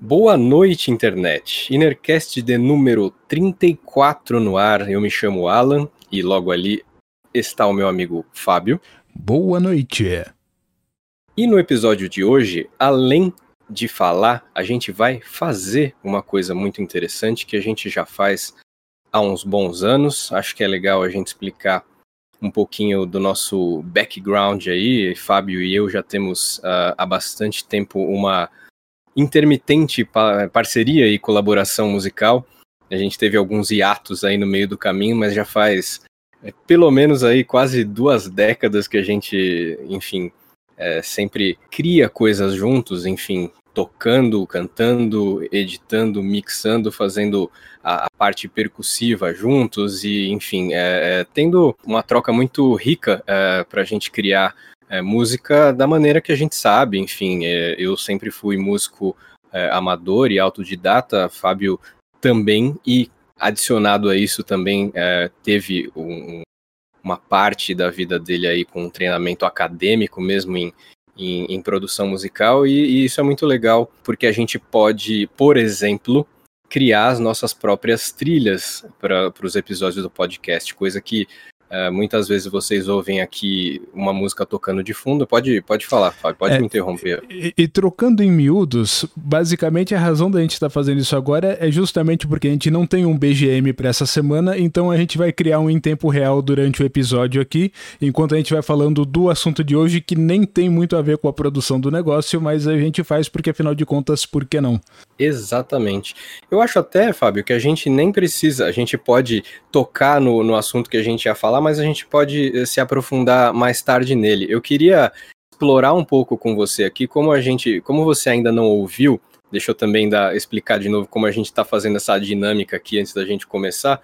Boa noite, internet. Innercast de número 34 no ar. Eu me chamo Alan e logo ali está o meu amigo Fábio. Boa noite. E no episódio de hoje, além de falar, a gente vai fazer uma coisa muito interessante que a gente já faz há uns bons anos. Acho que é legal a gente explicar um pouquinho do nosso background aí. Fábio e eu já temos uh, há bastante tempo uma intermitente parceria e colaboração musical. A gente teve alguns hiatos aí no meio do caminho, mas já faz é, pelo menos aí quase duas décadas que a gente, enfim, é, sempre cria coisas juntos, enfim, tocando, cantando, editando, mixando, fazendo a, a parte percussiva juntos e, enfim, é, é, tendo uma troca muito rica é, para a gente criar é, música da maneira que a gente sabe. Enfim, é, eu sempre fui músico é, amador e autodidata, Fábio também, e adicionado a isso também é, teve um, uma parte da vida dele aí com um treinamento acadêmico mesmo em, em, em produção musical, e, e isso é muito legal, porque a gente pode, por exemplo, criar as nossas próprias trilhas para os episódios do podcast, coisa que Uh, muitas vezes vocês ouvem aqui uma música tocando de fundo. Pode, pode falar, Fábio, pode é, me interromper. E, e, trocando em miúdos, basicamente a razão da gente estar tá fazendo isso agora é justamente porque a gente não tem um BGM para essa semana, então a gente vai criar um em tempo real durante o episódio aqui, enquanto a gente vai falando do assunto de hoje que nem tem muito a ver com a produção do negócio, mas a gente faz porque afinal de contas, por que não? Exatamente. Eu acho até, Fábio, que a gente nem precisa, a gente pode tocar no, no assunto que a gente ia falar, mas a gente pode eh, se aprofundar mais tarde nele. Eu queria explorar um pouco com você aqui como a gente, como você ainda não ouviu, deixa eu também dar, explicar de novo como a gente está fazendo essa dinâmica aqui antes da gente começar.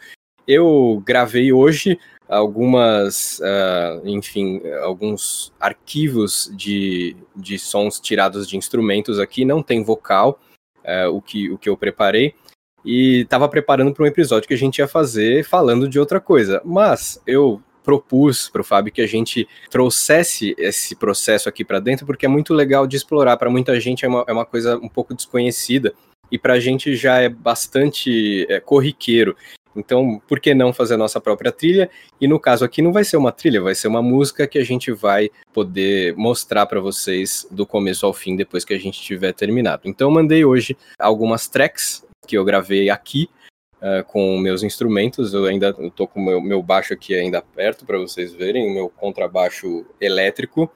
Eu gravei hoje algumas, uh, enfim, alguns arquivos de, de sons tirados de instrumentos aqui, não tem vocal, é, o, que, o que eu preparei. E estava preparando para um episódio que a gente ia fazer falando de outra coisa. Mas eu propus para o Fábio que a gente trouxesse esse processo aqui para dentro, porque é muito legal de explorar. Para muita gente é uma, é uma coisa um pouco desconhecida e para a gente já é bastante é, corriqueiro. Então, por que não fazer a nossa própria trilha? E no caso aqui não vai ser uma trilha, vai ser uma música que a gente vai poder mostrar para vocês do começo ao fim depois que a gente tiver terminado. Então, eu mandei hoje algumas tracks que eu gravei aqui uh, com meus instrumentos. Eu ainda estou com meu, meu baixo aqui ainda perto para vocês verem, o meu contrabaixo elétrico,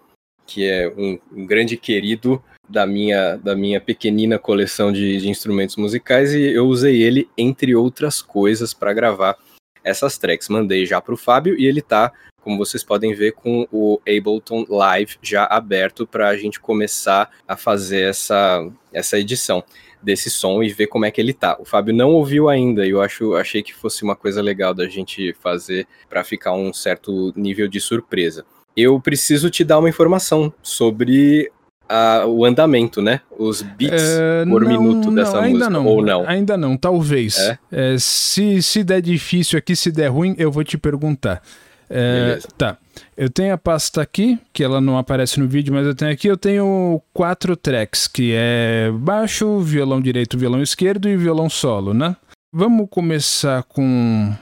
que é um, um grande querido da minha, da minha pequenina coleção de, de instrumentos musicais e eu usei ele, entre outras coisas, para gravar essas tracks. Mandei já para o Fábio e ele tá, como vocês podem ver, com o Ableton Live já aberto para a gente começar a fazer essa, essa edição desse som e ver como é que ele tá. O Fábio não ouviu ainda e eu acho, achei que fosse uma coisa legal da gente fazer para ficar um certo nível de surpresa. Eu preciso te dar uma informação sobre a, o andamento, né? Os beats é, por não, minuto dessa não, ainda música, não, ou não? Ainda não, talvez. É? É, se, se der difícil aqui, se der ruim, eu vou te perguntar. É, tá. Eu tenho a pasta aqui, que ela não aparece no vídeo, mas eu tenho aqui, eu tenho quatro tracks, que é baixo, violão direito, violão esquerdo e violão solo, né? Vamos começar com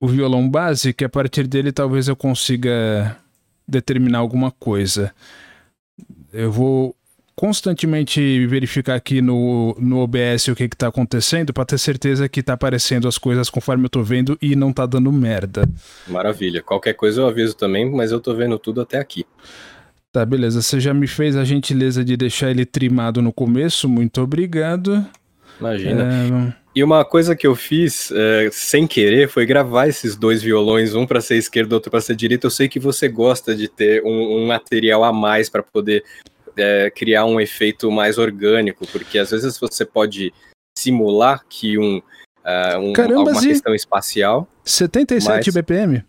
o violão base, que a partir dele talvez eu consiga determinar alguma coisa. Eu vou constantemente verificar aqui no, no OBS o que está acontecendo para ter certeza que está aparecendo as coisas conforme eu estou vendo e não está dando merda. Maravilha. Qualquer coisa eu aviso também, mas eu estou vendo tudo até aqui. Tá, beleza. Você já me fez a gentileza de deixar ele trimado no começo. Muito obrigado. Imagina. É... E uma coisa que eu fiz é, sem querer foi gravar esses dois violões, um para ser esquerdo, outro para ser direito. Eu sei que você gosta de ter um, um material a mais para poder é, criar um efeito mais orgânico, porque às vezes você pode simular que um, uh, um Caramba, alguma questão espacial. 77 mas... BPM?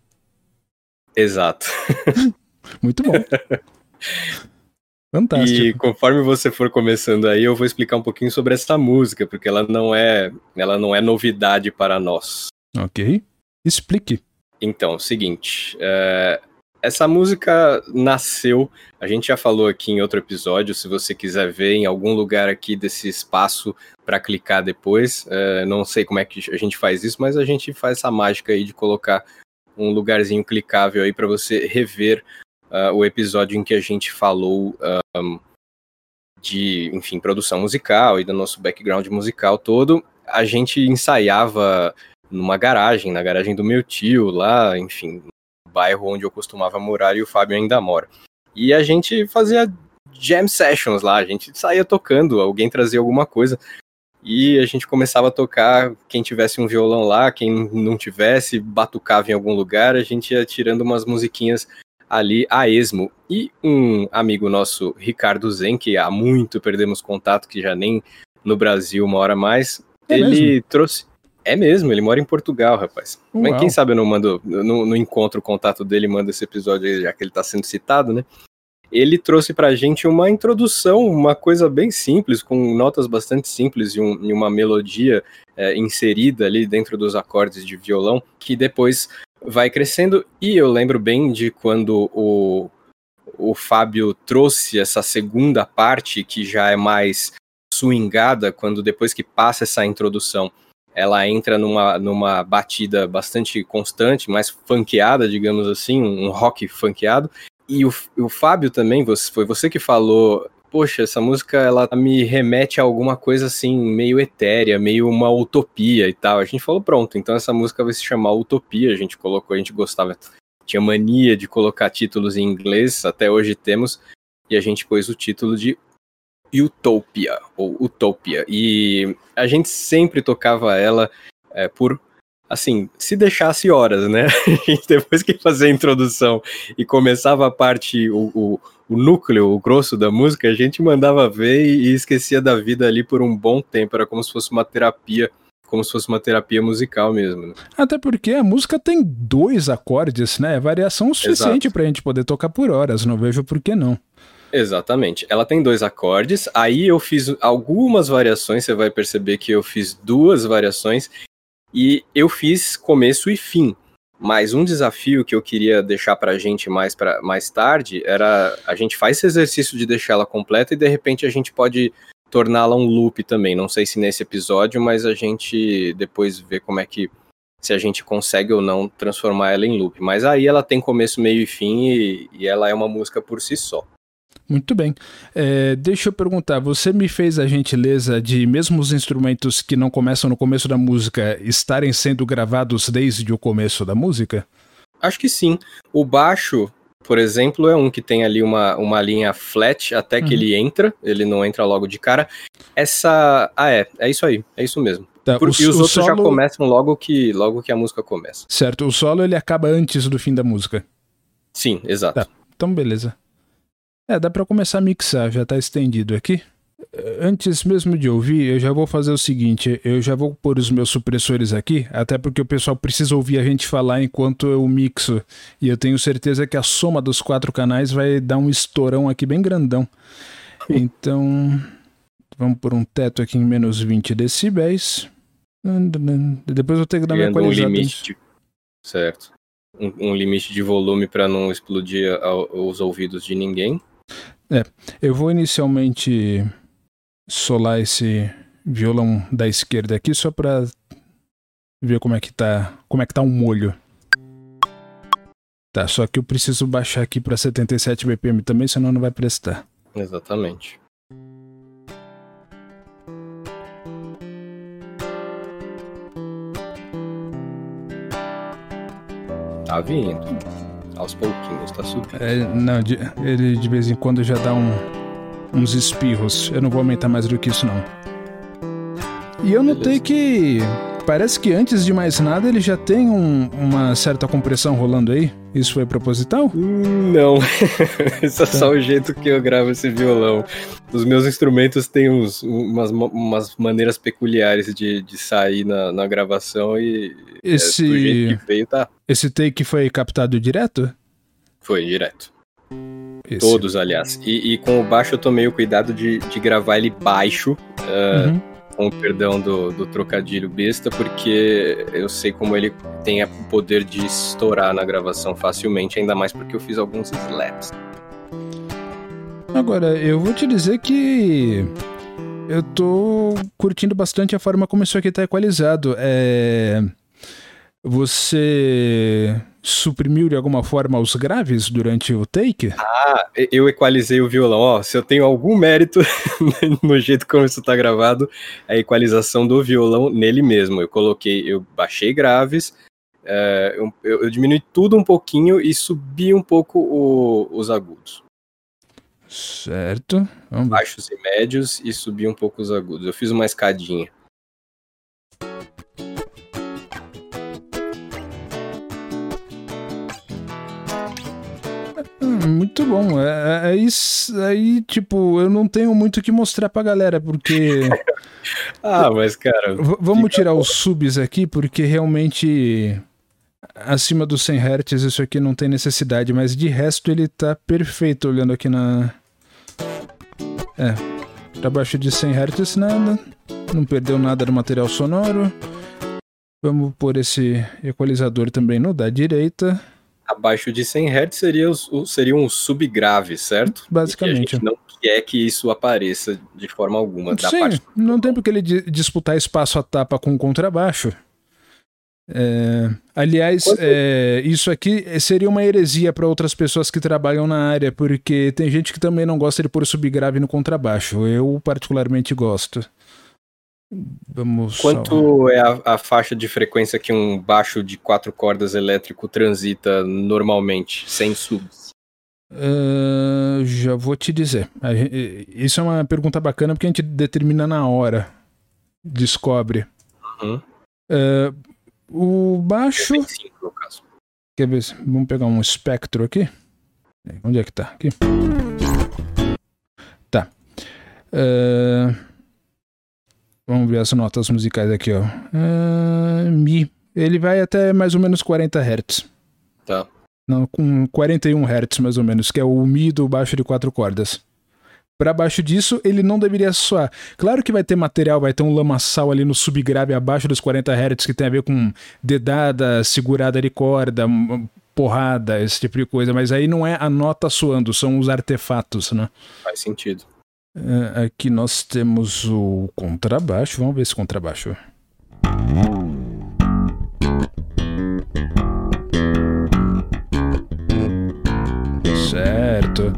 Exato. Muito bom. Fantástico. E conforme você for começando aí, eu vou explicar um pouquinho sobre essa música, porque ela não é, ela não é novidade para nós. Ok. Explique. Então, é o seguinte, é, essa música nasceu, a gente já falou aqui em outro episódio, se você quiser ver em algum lugar aqui desse espaço para clicar depois, uh, não sei como é que a gente faz isso, mas a gente faz essa mágica aí de colocar um lugarzinho clicável aí para você rever uh, o episódio em que a gente falou um, de, enfim, produção musical e do nosso background musical todo. A gente ensaiava numa garagem, na garagem do meu tio, lá, enfim, bairro onde eu costumava morar e o Fábio ainda mora. E a gente fazia jam sessions lá, a gente saía tocando, alguém trazia alguma coisa e a gente começava a tocar, quem tivesse um violão lá, quem não tivesse, batucava em algum lugar, a gente ia tirando umas musiquinhas ali a esmo. E um amigo nosso, Ricardo Zen, que há muito perdemos contato, que já nem no Brasil mora mais, é ele mesmo? trouxe é mesmo, ele mora em Portugal, rapaz. Uau. Mas quem sabe eu não mando, no, no encontro o contato dele, manda esse episódio aí, já que ele tá sendo citado, né? Ele trouxe pra gente uma introdução, uma coisa bem simples, com notas bastante simples e, um, e uma melodia é, inserida ali dentro dos acordes de violão, que depois vai crescendo. E eu lembro bem de quando o, o Fábio trouxe essa segunda parte, que já é mais swingada, quando depois que passa essa introdução ela entra numa, numa batida bastante constante, mais funkeada, digamos assim, um rock funkeado. E o, o Fábio também, você, foi você que falou, poxa, essa música ela me remete a alguma coisa assim, meio etérea, meio uma utopia e tal. A gente falou, pronto, então essa música vai se chamar Utopia, a gente colocou, a gente gostava, tinha mania de colocar títulos em inglês, até hoje temos, e a gente pôs o título de Utopia, ou Utopia. E a gente sempre tocava ela é, por, assim, se deixasse horas, né? depois que fazia a introdução e começava a parte, o, o, o, núcleo, o grosso da música, a gente mandava ver e, e esquecia da vida ali por um bom tempo. Era como se fosse uma terapia como se fosse uma terapia musical mesmo. Né? Até porque a música tem dois acordes, né? É variação suficiente para a gente poder tocar por horas, não vejo por que não. Exatamente. Ela tem dois acordes. Aí eu fiz algumas variações. Você vai perceber que eu fiz duas variações. E eu fiz começo e fim. Mas um desafio que eu queria deixar pra gente mais, pra, mais tarde era a gente faz esse exercício de deixar ela completa e de repente a gente pode torná-la um loop também. Não sei se nesse episódio, mas a gente depois vê como é que se a gente consegue ou não transformar ela em loop. Mas aí ela tem começo, meio e fim e, e ela é uma música por si só. Muito bem. É, deixa eu perguntar, você me fez a gentileza de, mesmo os instrumentos que não começam no começo da música, estarem sendo gravados desde o começo da música? Acho que sim. O baixo, por exemplo, é um que tem ali uma, uma linha flat até que uhum. ele entra, ele não entra logo de cara. Essa. Ah, é, é isso aí, é isso mesmo. Tá, Por, o, e os outros solo... já começam logo que, logo que a música começa. Certo, o solo ele acaba antes do fim da música. Sim, exato. Tá, então beleza. É, dá para começar a mixar, já tá estendido aqui. Antes mesmo de ouvir, eu já vou fazer o seguinte: eu já vou pôr os meus supressores aqui, até porque o pessoal precisa ouvir a gente falar enquanto eu mixo. E eu tenho certeza que a soma dos quatro canais vai dar um estourão aqui bem grandão. Então, vamos por um teto aqui em menos 20 decibéis. Depois eu tenho que dar minha qualidade. Um limite de... Certo. Um, um limite de volume para não explodir os ouvidos de ninguém. É, eu vou inicialmente solar esse violão da esquerda aqui só para ver como é que tá, como é que tá o um molho. Tá, só que eu preciso baixar aqui para 77 BPM também, senão não vai prestar. Exatamente. Tá vindo aos pouquinhos, tá subindo. É, não, de, ele de vez em quando já dá um, uns espirros. Eu não vou aumentar mais do que isso, não. E eu notei que parece que antes de mais nada ele já tem um, uma certa compressão rolando aí. Isso foi proposital? Não. Isso é tá. só o jeito que eu gravo esse violão. Os meus instrumentos têm uns, umas, umas maneiras peculiares de, de sair na, na gravação e esse, é, do jeito que veio, tá. Esse take foi captado direto? Foi, direto. Esse. Todos, aliás. E, e, com o baixo eu tomei o cuidado de, de gravar ele baixo. Uh, uhum com o perdão do, do trocadilho besta, porque eu sei como ele tem o poder de estourar na gravação facilmente, ainda mais porque eu fiz alguns slaps. Agora, eu vou te dizer que eu tô curtindo bastante a forma como isso aqui tá equalizado. É... Você suprimiu de alguma forma os graves durante o take? Ah, eu equalizei o violão. Ó, se eu tenho algum mérito no jeito como isso tá gravado, é a equalização do violão nele mesmo. Eu coloquei, eu baixei graves, é, eu, eu, diminui tudo um pouquinho e subi um pouco o, os agudos. Certo. Baixos e médios e subi um pouco os agudos. Eu fiz uma escadinha. Muito bom. É, é, é, isso aí, tipo, eu não tenho muito o que mostrar pra galera, porque. ah, mas, cara. vamos tirar bom. os subs aqui, porque realmente. Acima dos 100 Hz, isso aqui não tem necessidade, mas de resto ele tá perfeito olhando aqui na. É. Pra baixo de 100 Hz nada. Não perdeu nada do material sonoro. Vamos pôr esse equalizador também no da direita abaixo de 100 Hz seria, seria um subgrave, certo? Basicamente. a gente não quer que isso apareça de forma alguma. Sim, não tem porque ele disputar espaço a tapa com contrabaixo. É, aliás, é, isso aqui seria uma heresia para outras pessoas que trabalham na área, porque tem gente que também não gosta de pôr subgrave no contrabaixo. Eu, particularmente, gosto. Vamos Quanto é a, a, faixa de frequência que um baixo de quatro cordas elétrico transita normalmente, sem subs? Uh, já vou te dizer. Isso é uma pergunta bacana porque a gente determina na hora. Descobre. Uhum. Uh, o baixo. Quer ver? Vamos pegar um espectro aqui. Onde é que tá? Aqui. Tá. Uh, Vamos ver as notas musicais aqui, ó. Uh, Mi. Ele vai até mais ou menos 40 Hz. Tá. Não, com 41 Hz mais ou menos, que é o Mi do baixo de quatro cordas. Para baixo disso, ele não deveria soar. Claro que vai ter material, vai ter um lamaçal ali no subgrave abaixo dos 40 Hz que tem a ver com dedada, segurada de corda, porrada, esse tipo de coisa, mas aí não é a nota soando, são os artefatos, né? Faz sentido. Uh, aqui nós temos o contrabaixo. Vamos ver esse contrabaixo. Certo.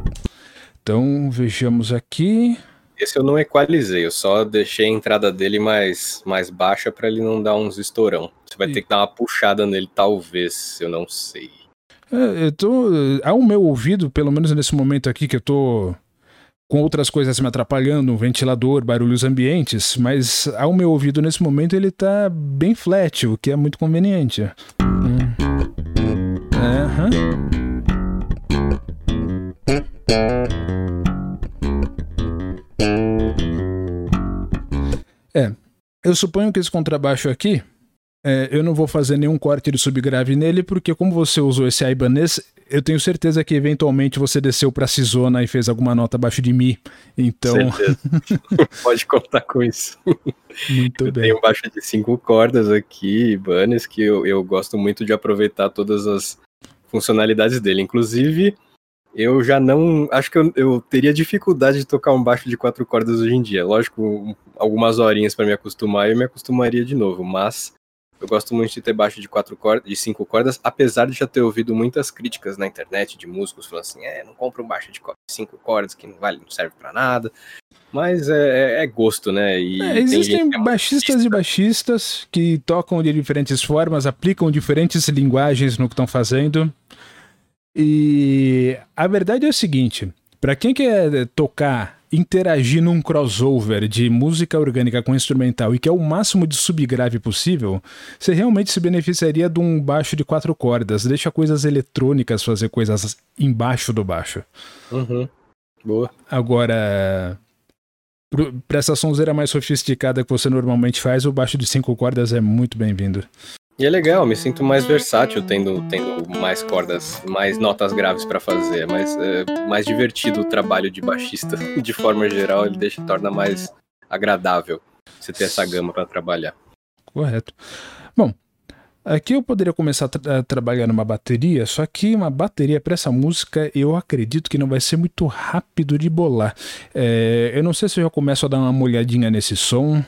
Então vejamos aqui. Esse eu não equalizei, eu só deixei a entrada dele mais, mais baixa para ele não dar uns estourão. Você vai e... ter que dar uma puxada nele, talvez, eu não sei. É, eu tô. Ao meu ouvido, pelo menos nesse momento aqui que eu tô com outras coisas me atrapalhando, ventilador, barulhos ambientes, mas ao meu ouvido nesse momento ele tá bem flat, o que é muito conveniente. Hum. É, eu suponho que esse contrabaixo aqui, é, eu não vou fazer nenhum corte de subgrave nele, porque como você usou esse Ibanez, eu tenho certeza que eventualmente você desceu para Cisona e fez alguma nota abaixo de Mi. Então. Pode contar com isso. Muito eu bem. Tenho um baixo de cinco cordas aqui, Ibanez, que eu, eu gosto muito de aproveitar todas as funcionalidades dele. Inclusive, eu já não. Acho que eu, eu teria dificuldade de tocar um baixo de quatro cordas hoje em dia. Lógico, algumas horinhas para me acostumar, eu me acostumaria de novo, mas eu gosto muito de ter baixo de quatro cordas, de cinco cordas, apesar de já ter ouvido muitas críticas na internet de músicos falando assim, é, não compra um baixo de cinco cordas que não vale, não serve para nada. Mas é, é, é, gosto, né? E é, existem é baixistas e baixistas que tocam de diferentes formas, aplicam diferentes linguagens no que estão fazendo. E a verdade é o seguinte: para quem quer tocar interagir num crossover de música orgânica com instrumental e que é o máximo de subgrave possível, você realmente se beneficiaria de um baixo de quatro cordas. Deixa coisas eletrônicas fazer coisas embaixo do baixo. Uhum. Boa. Agora, para essa sonzeira mais sofisticada que você normalmente faz, o baixo de cinco cordas é muito bem-vindo. E é legal, me sinto mais versátil tendo, tendo mais cordas, mais notas graves para fazer, mas é mais divertido o trabalho de baixista de forma geral, ele deixa torna mais agradável. você ter essa gama para trabalhar. Correto. Bom, Aqui eu poderia começar a, tra a, trabalhar numa bateria, só que uma bateria para essa música eu acredito que não vai ser muito rápido de bolar. É, eu não sei se eu já começo a dar uma molhadinha nesse som.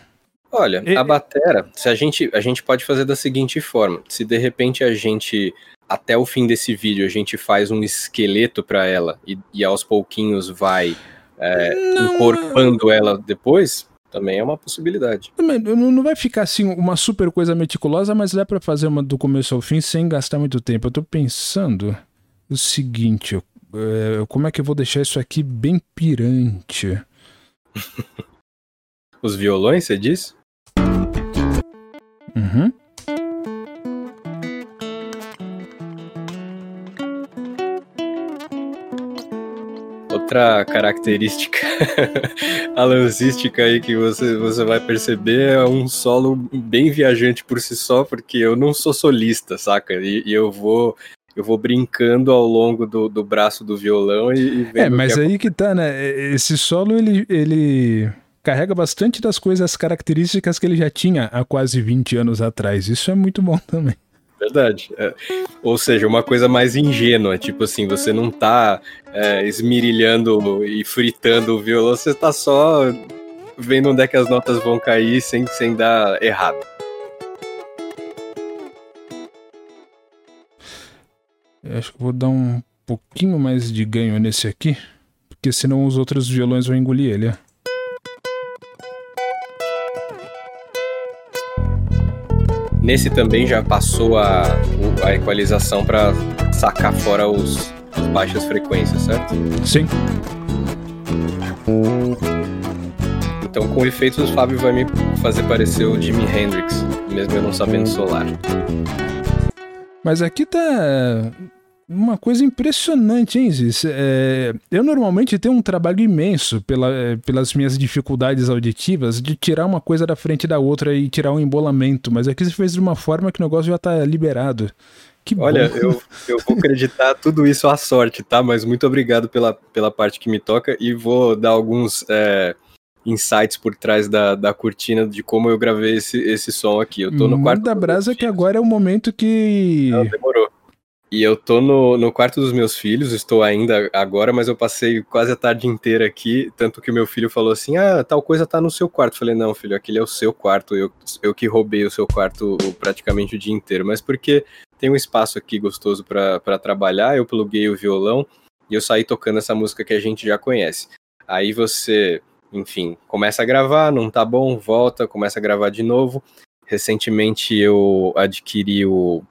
Olha, e... a batera, se a gente, a gente pode fazer da seguinte forma: se de repente a gente até o fim desse vídeo a gente faz um esqueleto para ela e, e, aos pouquinhos vai é, encorpando ela depois, também é uma possibilidade. Não vai ficar assim uma super coisa meticulosa, mas dá para fazer uma do começo ao fim sem gastar muito tempo. Eu tô pensando o seguinte, é, como é que eu vou deixar isso aqui bem pirante? Os violões, você diz? Uhum. outra característica alanzística aí que você, você vai perceber é um solo bem viajante por si só, porque eu não sou solista, saca? E, e eu vou eu vou brincando ao longo do, do braço do violão e, e. É, mas que aí que tá, né? Esse solo ele, ele carrega bastante das coisas características que ele já tinha há quase 20 anos atrás. Isso é muito bom também. Verdade. É. Ou seja, uma coisa mais ingênua, tipo assim, você não tá é, esmirilhando e fritando o violão, você tá só vendo onde é que as notas vão cair sem, sem dar errado. Eu acho que vou dar um pouquinho mais de ganho nesse aqui, porque senão os outros violões vão engolir ele. Nesse também já passou a, a equalização para sacar fora os, as baixas frequências, certo? Sim. Então, com efeitos, o Fábio vai me fazer parecer o Jimi Hendrix, mesmo eu não sabendo solar. Mas aqui tá uma coisa impressionante, hein, Ziz? É, eu normalmente tenho um trabalho imenso pela, é, pelas minhas dificuldades auditivas de tirar uma coisa da frente da outra e tirar um embolamento, mas aqui você fez de uma forma que o negócio já tá liberado. Que Olha, eu, eu vou acreditar tudo isso à sorte, tá? Mas muito obrigado pela, pela parte que me toca e vou dar alguns é, insights por trás da, da cortina de como eu gravei esse, esse som aqui. Eu tô no quarto. da brasa que agora é o momento que. Não, demorou. E eu tô no, no quarto dos meus filhos, estou ainda agora, mas eu passei quase a tarde inteira aqui, tanto que meu filho falou assim, ah, tal coisa tá no seu quarto. Eu falei, não, filho, aquele é o seu quarto, eu, eu que roubei o seu quarto praticamente o dia inteiro, mas porque tem um espaço aqui gostoso para trabalhar, eu pluguei o violão e eu saí tocando essa música que a gente já conhece. Aí você, enfim, começa a gravar, não tá bom, volta, começa a gravar de novo. Recentemente eu adquiri o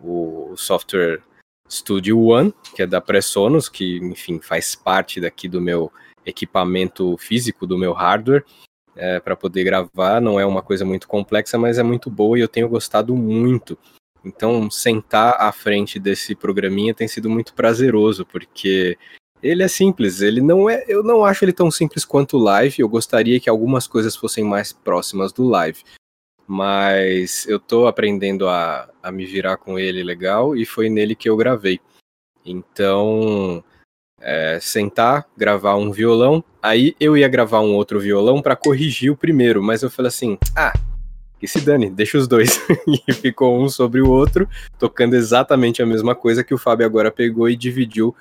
o software Studio One, que é da Presonus, que, enfim, faz parte daqui do meu equipamento físico, do meu hardware, é, para poder gravar. Não é uma coisa muito complexa, mas é muito boa e eu tenho gostado muito. Então, sentar à frente desse programinha tem sido muito prazeroso, porque ele é simples, ele não é, eu não acho ele tão simples quanto o live. Eu gostaria que algumas coisas fossem mais próximas do live, mas eu tô aprendendo a, a me virar com ele legal e foi nele que eu gravei. Então, é, sentar, gravar um violão, aí eu ia gravar um outro violão para corrigir o primeiro, mas eu falei assim: ah, que se dane, deixa os dois. e ficou um sobre o outro, tocando exatamente a mesma coisa que o Fábio agora pegou e dividiu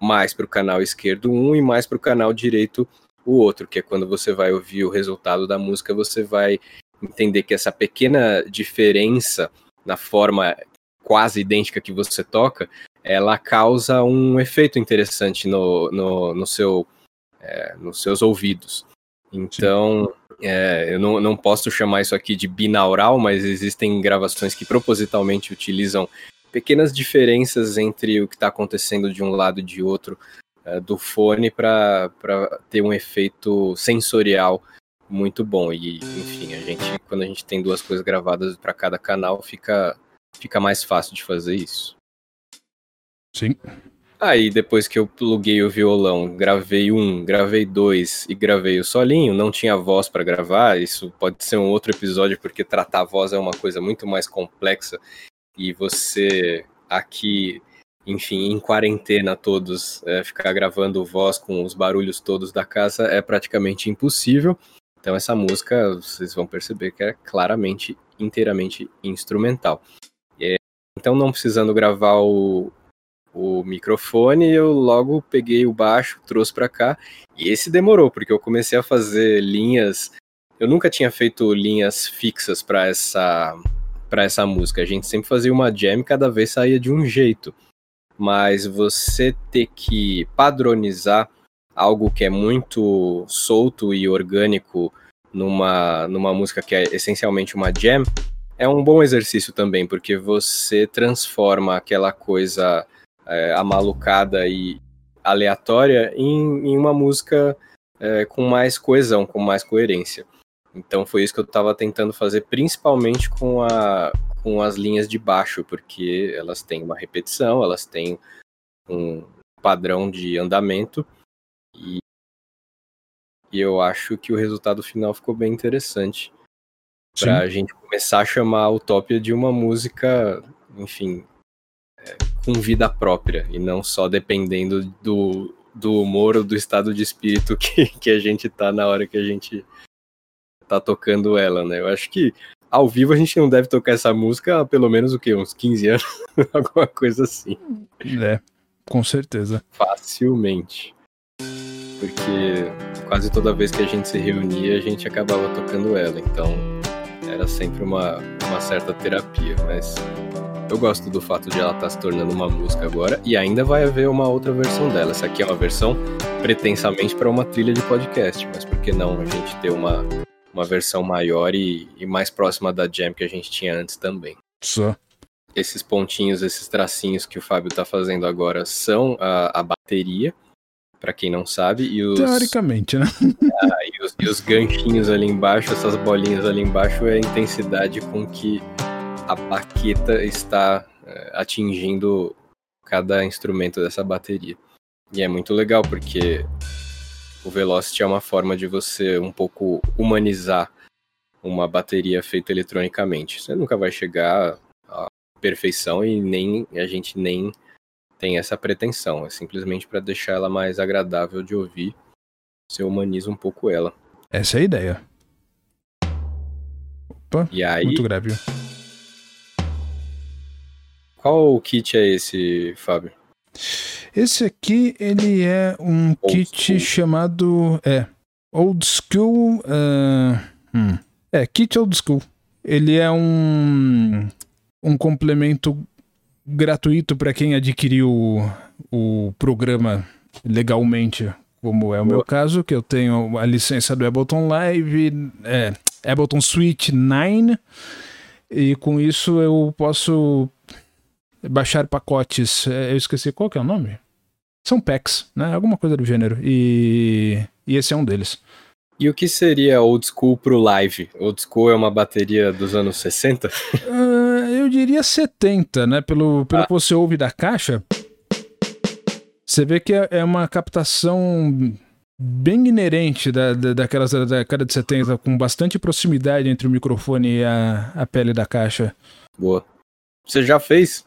mais para o canal esquerdo um e mais para o canal direito o outro, que é quando você vai ouvir o resultado da música, você vai entender que essa pequena diferença na forma quase idêntica que você toca, ela causa um efeito interessante no, no, no seu, é, nos seus ouvidos. Então, é, eu não, não posso chamar isso aqui de binaural, mas existem gravações que propositalmente utilizam pequenas diferenças entre o que está acontecendo de um lado e de outro é, do fone para ter um efeito sensorial muito bom. E, enfim, a gente, quando a gente tem duas coisas gravadas para cada canal, fica, fica mais fácil de fazer isso. Sim. Aí, depois que eu pluguei o violão, gravei um, gravei dois e gravei o solinho, não tinha voz para gravar. Isso pode ser um outro episódio, porque tratar a voz é uma coisa muito mais complexa. E você aqui, enfim, em quarentena todos, é, ficar gravando voz com os barulhos todos da casa é praticamente impossível. Então essa música, vocês vão perceber que é claramente, inteiramente instrumental. É, então não precisando gravar o, o microfone, eu logo peguei o baixo, trouxe para cá, e esse demorou, porque eu comecei a fazer linhas, eu nunca tinha feito linhas fixas para essa para essa música. A gente sempre fazia uma jam e cada vez saía de um jeito. Mas você ter que padronizar algo que é muito solto e orgânico numa, numa música que é essencialmente uma jam, é um bom exercício também, porque você transforma aquela coisa é, amalucada e aleatória em, em uma música é, com mais coesão, com mais coerência. Então foi isso que eu estava tentando fazer, principalmente com, a, com as linhas de baixo, porque elas têm uma repetição, elas têm um padrão de andamento, e, e eu acho que o resultado final ficou bem interessante. Para a gente começar a chamar a Utopia de uma música, enfim, com vida própria e não só dependendo do, do humor ou do estado de espírito que, que a gente tá na hora que a gente tá tocando ela, né? Eu acho que ao vivo a gente não deve tocar essa música há pelo menos o quê? Uns 15 anos? Alguma coisa assim. É, com certeza. Facilmente. Porque quase toda vez que a gente se reunia, a gente acabava tocando ela. Então era sempre uma, uma certa terapia, mas eu gosto do fato de ela estar tá se tornando uma música agora e ainda vai haver uma outra versão dela. Essa aqui é uma versão pretensamente para uma trilha de podcast, mas por que não a gente ter uma, uma versão maior e, e mais próxima da jam que a gente tinha antes também? Só. Esses pontinhos, esses tracinhos que o Fábio está fazendo agora são a, a bateria, para quem não sabe, e os. Teoricamente, né? Ah, e, os, e os ganchinhos ali embaixo, essas bolinhas ali embaixo, é a intensidade com que a baqueta está é, atingindo cada instrumento dessa bateria. E é muito legal porque o Velocity é uma forma de você um pouco humanizar uma bateria feita eletronicamente. Você nunca vai chegar à perfeição e nem a gente nem tem essa pretensão. É simplesmente para deixar ela mais agradável de ouvir. Você humaniza um pouco ela. Essa é a ideia. Opa, e aí, muito grave. Qual kit é esse, Fábio? Esse aqui, ele é um old kit school. chamado. É. Old School. Uh, hum, é, kit Old School. Ele é um. Um complemento gratuito para quem adquiriu o, o programa legalmente, como é o meu caso, que eu tenho a licença do Ableton Live, é, Ableton Suite 9, e com isso eu posso baixar pacotes. É, eu esqueci qual que é o nome? São packs, né? Alguma coisa do gênero. E, e esse é um deles. E o que seria old school pro live? Old school é uma bateria dos anos 60? Eu diria 70, né? Pelo, pelo ah. que você ouve da caixa. Você vê que é, é uma captação bem inerente da, da, daquelas da década de 70, com bastante proximidade entre o microfone e a, a pele da caixa. Boa. Você já fez?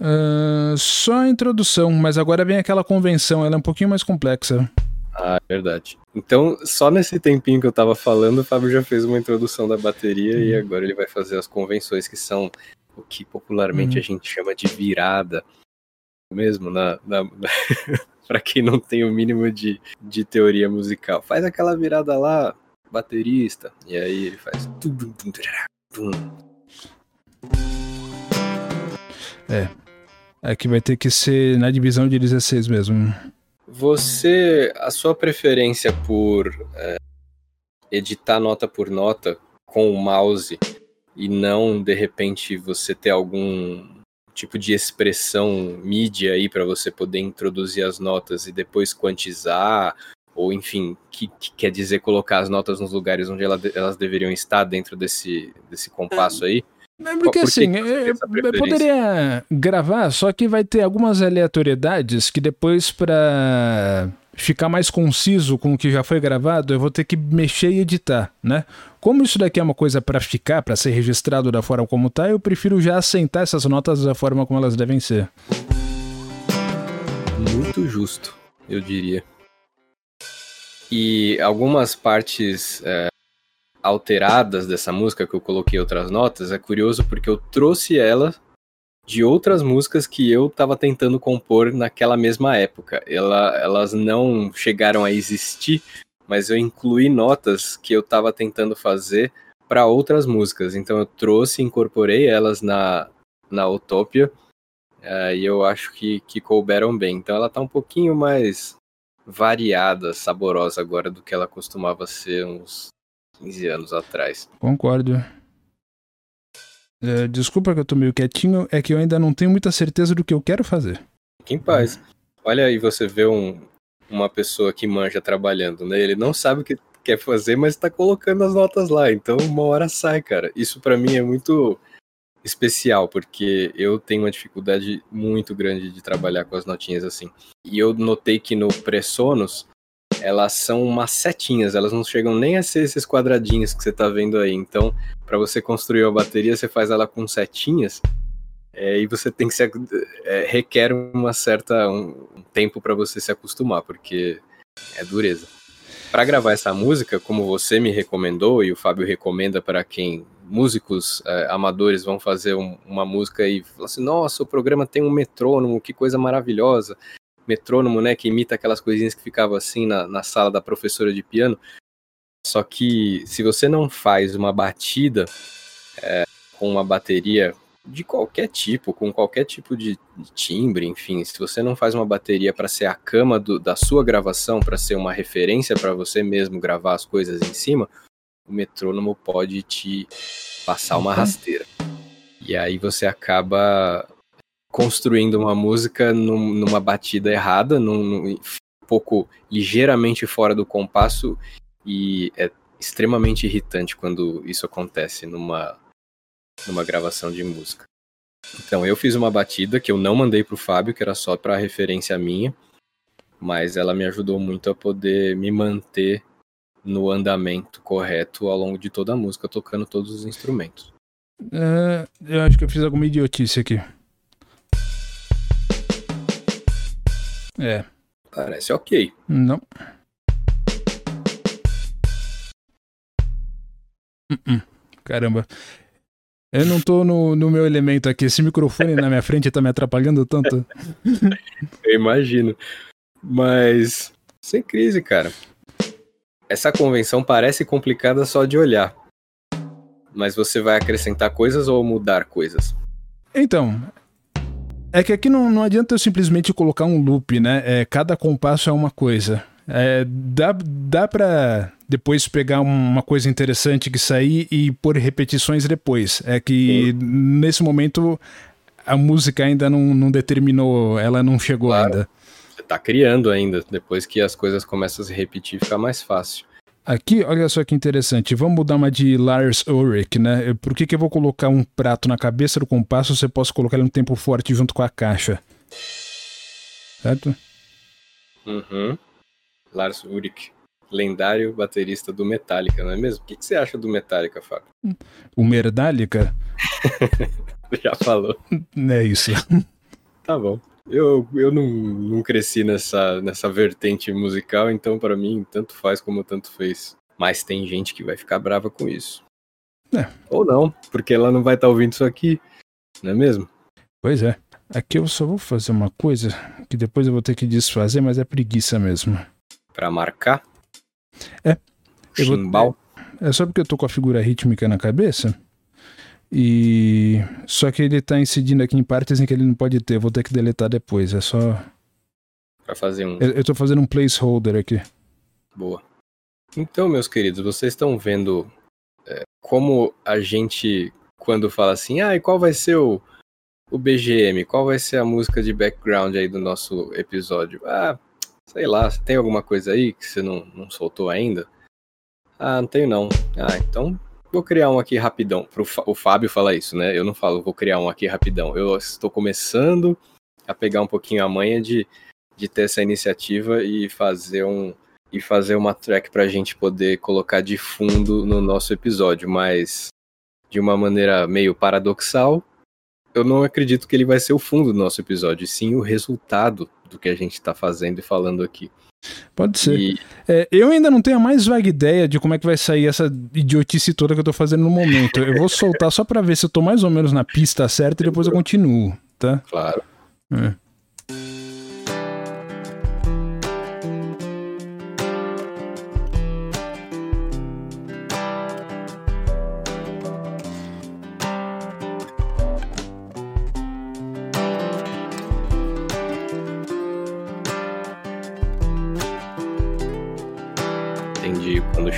Uh, só a introdução, mas agora vem aquela convenção, ela é um pouquinho mais complexa. Ah, é verdade. Então, só nesse tempinho que eu tava falando, o Fábio já fez uma introdução da bateria hum. e agora ele vai fazer as convenções que são o que popularmente hum. a gente chama de virada. Mesmo, na, na, na para quem não tem o mínimo de, de teoria musical. Faz aquela virada lá, baterista, e aí ele faz. É. Aqui vai ter que ser na divisão de 16 mesmo. Você, a sua preferência por é, editar nota por nota com o mouse e não de repente você ter algum tipo de expressão mídia aí para você poder introduzir as notas e depois quantizar ou enfim, que, que, quer dizer colocar as notas nos lugares onde ela, elas deveriam estar dentro desse, desse compasso aí? É porque Por assim, eu, eu, poderia gravar, só que vai ter algumas aleatoriedades que depois para ficar mais conciso com o que já foi gravado, eu vou ter que mexer e editar, né? Como isso daqui é uma coisa para ficar, para ser registrado da forma como tá, eu prefiro já assentar essas notas da forma como elas devem ser. Muito justo, eu diria. E algumas partes é, alteradas dessa música, que eu coloquei outras notas, é curioso porque eu trouxe ela de outras músicas que eu estava tentando compor naquela mesma época. Ela, elas não chegaram a existir, mas eu incluí notas que eu estava tentando fazer para outras músicas. Então eu trouxe, incorporei elas na, na Utopia uh, e eu acho que, que couberam bem. Então ela está um pouquinho mais variada, saborosa agora do que ela costumava ser uns 15 anos atrás. Concordo. É, desculpa que eu tô meio quietinho, é que eu ainda não tenho muita certeza do que eu quero fazer. Fique em paz. Olha aí, você vê um, uma pessoa que manja trabalhando, né? Ele não sabe o que quer fazer, mas tá colocando as notas lá. Então, uma hora sai, cara. Isso para mim é muito especial, porque eu tenho uma dificuldade muito grande de trabalhar com as notinhas assim. E eu notei que no Pressonos, elas são umas setinhas, elas não chegam nem a ser esses quadradinhos que você tá vendo aí. Então, para você construir uma bateria, você faz ela com setinhas. É, e você tem que se é, requer uma certa um, um tempo para você se acostumar, porque é dureza. Para gravar essa música, como você me recomendou e o Fábio recomenda para quem músicos é, amadores vão fazer um, uma música e falar assim: nossa, o programa tem um metrônomo, que coisa maravilhosa. Metrônomo, né, que imita aquelas coisinhas que ficavam assim na, na sala da professora de piano. Só que se você não faz uma batida é, com uma bateria de qualquer tipo, com qualquer tipo de, timbre, enfim, se você não faz uma bateria para ser a cama do, da sua gravação, para ser uma referência para você mesmo gravar as coisas em cima, o metrônomo pode te passar uma uhum. rasteira. E aí você acaba construindo uma música num, numa batida errada, num, num, um pouco ligeiramente fora do compasso, e é extremamente irritante quando isso acontece numa numa gravação de música. Então, eu fiz uma batida que eu não mandei pro Fábio, que era só para referência minha, mas ela me ajudou muito a poder me manter no andamento correto ao longo de toda a música, tocando todos os instrumentos. É, eu acho que eu fiz alguma idiotice aqui. É. Parece ok. Não. Uh -uh. Caramba. Eu não tô no, no meu elemento aqui. Esse microfone na minha frente tá me atrapalhando tanto. Eu imagino. Mas, sem crise, cara. Essa convenção parece complicada só de olhar. Mas você vai acrescentar coisas ou mudar coisas? Então, é que aqui não, não adianta eu simplesmente colocar um loop, né? É, cada compasso é uma coisa. É, dá, dá pra depois pegar uma coisa interessante que sair e pôr repetições depois. É que Sim. nesse momento a música ainda não, não determinou, ela não chegou claro. ainda. Você tá criando ainda, depois que as coisas começam a se repetir, fica mais fácil. Aqui, olha só que interessante. Vamos mudar uma de Lars Ulrich, né? Por que, que eu vou colocar um prato na cabeça do compasso se eu posso colocar ele no tempo forte junto com a caixa? Certo? Uhum. Lars Ulrich, lendário baterista do Metallica, não é mesmo? O que, você acha do Metallica, Fábio? O Merdalica? Já falou. É isso. Tá bom. Eu, eu não, não cresci nessa, nessa vertente musical, então para mim tanto faz como tanto fez. Mas tem gente que vai ficar brava com isso. É. Ou não, porque ela não vai estar tá ouvindo isso aqui, não é mesmo? Pois é. Aqui eu só vou fazer uma coisa que depois eu vou ter que desfazer, mas é preguiça mesmo para marcar? É. Chimbal? Vou, é só porque eu tô com a figura rítmica na cabeça. E só que ele tá incidindo aqui em partes em que ele não pode ter, vou ter que deletar depois, é só para fazer um Eu, eu tô fazendo um placeholder aqui. Boa. Então, meus queridos, vocês estão vendo é, como a gente quando fala assim: "Ah, e qual vai ser o o BGM? Qual vai ser a música de background aí do nosso episódio?" Ah, Sei lá, tem alguma coisa aí que você não, não soltou ainda? Ah, não tenho não. Ah, então vou criar um aqui rapidão. Pro, o Fábio fala isso, né? Eu não falo, vou criar um aqui rapidão. Eu estou começando a pegar um pouquinho a manha de, de ter essa iniciativa e fazer um e fazer uma track para a gente poder colocar de fundo no nosso episódio, mas de uma maneira meio paradoxal, eu não acredito que ele vai ser o fundo do nosso episódio, sim o resultado do que a gente está fazendo e falando aqui. Pode ser. E... É, eu ainda não tenho a mais vaga ideia de como é que vai sair essa idiotice toda que eu tô fazendo no momento. Eu vou soltar só para ver se eu tô mais ou menos na pista certa e depois eu continuo, tá? Claro. É.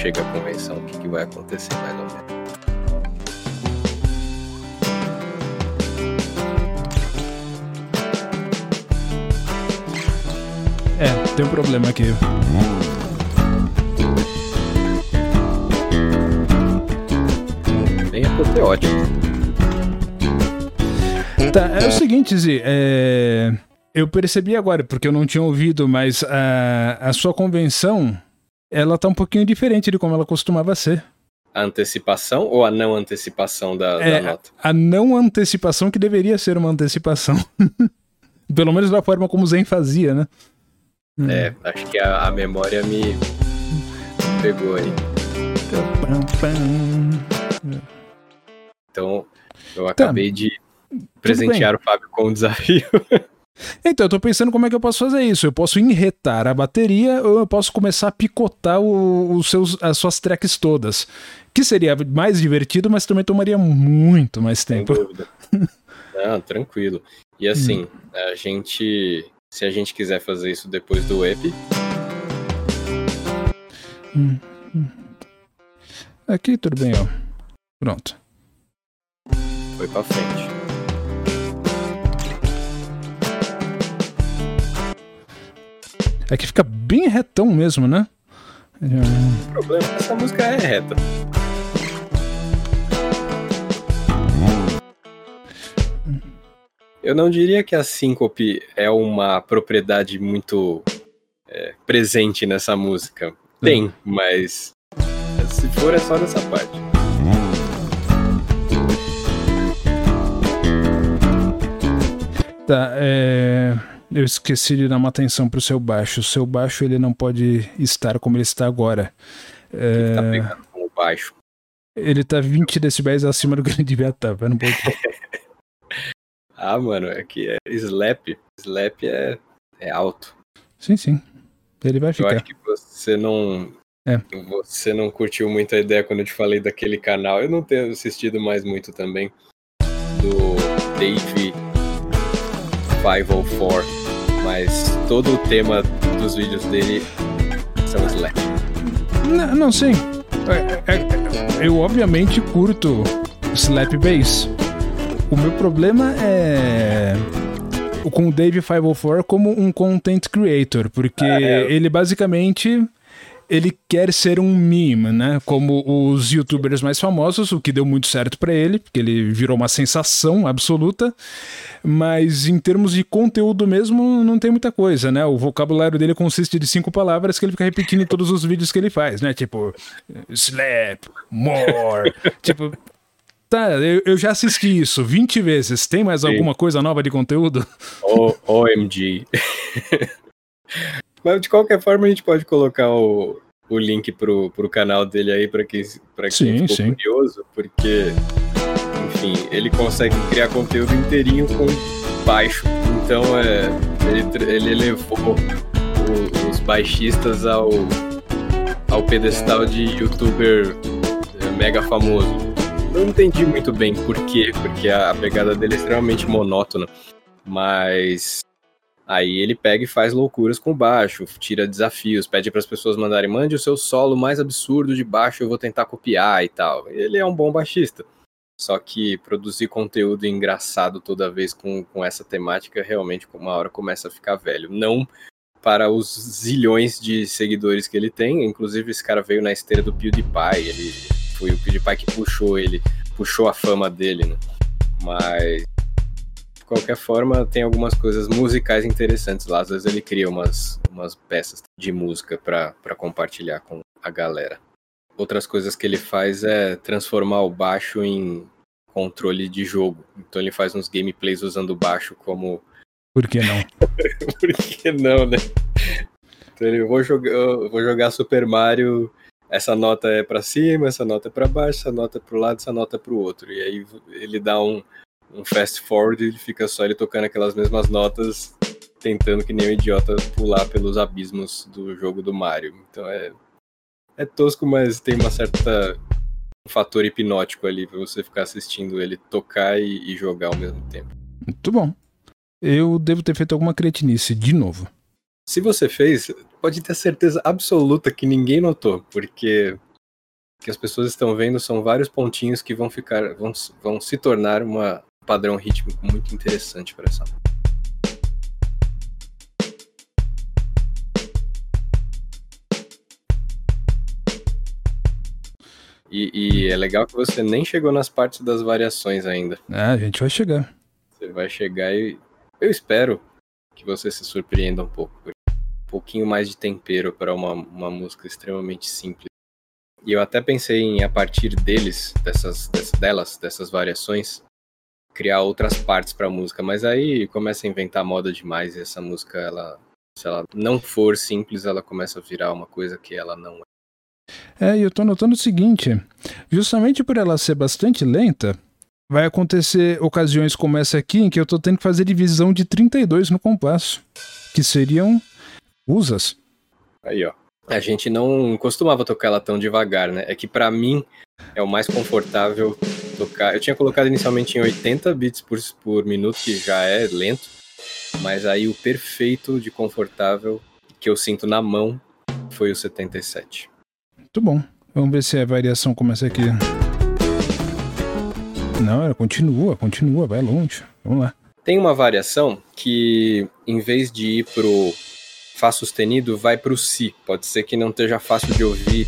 chega a convenção, o que, que vai acontecer mais ou menos. É, tem um problema aqui. Bem apoteótico. Tá, é o seguinte, Zi, é... eu percebi agora, porque eu não tinha ouvido, mas a, a sua convenção ela tá um pouquinho diferente de como ela costumava ser. A antecipação ou a não antecipação da, é, da nota? A não antecipação que deveria ser uma antecipação. Pelo menos da forma como o Zen fazia, né? É, acho que a, a memória me pegou aí. Então, eu tá. acabei tá. de presentear o Fábio com um desafio. Então, eu tô pensando como é que eu posso fazer isso. Eu posso enretar a bateria ou eu posso começar a picotar o, os seus, as suas tracks todas. Que seria mais divertido, mas também tomaria muito mais tempo. Sem dúvida. Não, tranquilo. E assim, hum. a gente. Se a gente quiser fazer isso depois do EP. Hum, hum. Aqui tudo bem, ó. Pronto. Foi pra frente. É que fica bem retão mesmo, né? O problema é que essa música é reta. Eu não diria que a síncope é uma propriedade muito é, presente nessa música. Tem, hum. mas se for é só nessa parte. Tá, é... Eu esqueci de dar uma atenção pro seu baixo. O seu baixo ele não pode estar como ele está agora. É... Tá pegando com o baixo. Ele tá 20 decibéis acima do que ele devia estar, tá, um ah, mano, é que é slap. Slap é, é alto. Sim, sim. Ele vai ficar. Eu acho que você não. É. Você não curtiu muito a ideia quando eu te falei daquele canal. Eu não tenho assistido mais muito também. Do Dave 504 mas todo o tema dos vídeos dele são slap. Não, não sim. É, é, eu obviamente curto slap bass. O meu problema é com o Dave 504 como um content creator, porque ah, é. ele basicamente ele quer ser um meme, né? Como os youtubers mais famosos, o que deu muito certo para ele, porque ele virou uma sensação absoluta. Mas em termos de conteúdo mesmo, não tem muita coisa, né? O vocabulário dele consiste de cinco palavras que ele fica repetindo em todos os vídeos que ele faz, né? Tipo, slap, more. tipo, Tá, eu, eu, já assisti isso 20 vezes. Tem mais Sim. alguma coisa nova de conteúdo? O, OMG. Mas de qualquer forma a gente pode colocar o, o link pro, pro canal dele aí para quem, pra quem sim, ficou sim. curioso, porque, enfim, ele consegue criar conteúdo inteirinho com baixo. Então é, ele, ele elevou os baixistas ao, ao pedestal de youtuber é, mega famoso. Eu não entendi muito bem por quê, porque a, a pegada dele é extremamente monótona. Mas Aí ele pega e faz loucuras com baixo, tira desafios, pede para as pessoas mandarem, mande o seu solo mais absurdo de baixo, eu vou tentar copiar e tal. Ele é um bom baixista. Só que produzir conteúdo engraçado toda vez com, com essa temática realmente uma hora começa a ficar velho. Não para os zilhões de seguidores que ele tem, inclusive esse cara veio na esteira do PewDiePie, ele foi o PewDiePie que puxou ele, puxou a fama dele, né? Mas qualquer forma, tem algumas coisas musicais interessantes lá. Às vezes ele cria umas, umas peças de música para compartilhar com a galera. Outras coisas que ele faz é transformar o baixo em controle de jogo. Então ele faz uns gameplays usando o baixo como Por que não? Por que não, né? Então eu vou jogar, vou jogar Super Mario, essa nota é para cima, essa nota é para baixo, essa nota é pro lado, essa nota é pro outro. E aí ele dá um, um fast forward e fica só ele tocando aquelas mesmas notas, tentando que nem um idiota pular pelos abismos do jogo do Mario. Então é, é tosco, mas tem uma certa um fator hipnótico ali pra você ficar assistindo ele tocar e, e jogar ao mesmo tempo. Muito bom. Eu devo ter feito alguma cretinice de novo. Se você fez, pode ter certeza absoluta que ninguém notou, porque o que as pessoas estão vendo são vários pontinhos que vão ficar, vão, vão se tornar uma padrão rítmico muito interessante para essa. E, e, é legal que você nem chegou nas partes das variações ainda. Ah, a gente vai chegar. Você vai chegar e eu espero que você se surpreenda um pouco. Um pouquinho mais de tempero para uma, uma música extremamente simples. E eu até pensei em, a partir deles, dessas, dessas delas, dessas variações, criar outras partes para a música. Mas aí começa a inventar moda demais e essa música, ela, se ela não for simples, ela começa a virar uma coisa que ela não é. É, e eu tô notando o seguinte: justamente por ela ser bastante lenta, vai acontecer ocasiões como essa aqui em que eu tô tendo que fazer divisão de 32 no compasso, que seriam usas. Aí, ó. A gente não costumava tocar ela tão devagar, né? É que para mim é o mais confortável tocar. Eu tinha colocado inicialmente em 80 bits por, por minuto, que já é lento, mas aí o perfeito de confortável que eu sinto na mão foi o 77. Muito bom. Vamos ver se a variação começa aqui. Não, ela continua, continua, vai longe. Vamos lá. Tem uma variação que, em vez de ir pro Fá sustenido, vai pro Si. Pode ser que não esteja fácil de ouvir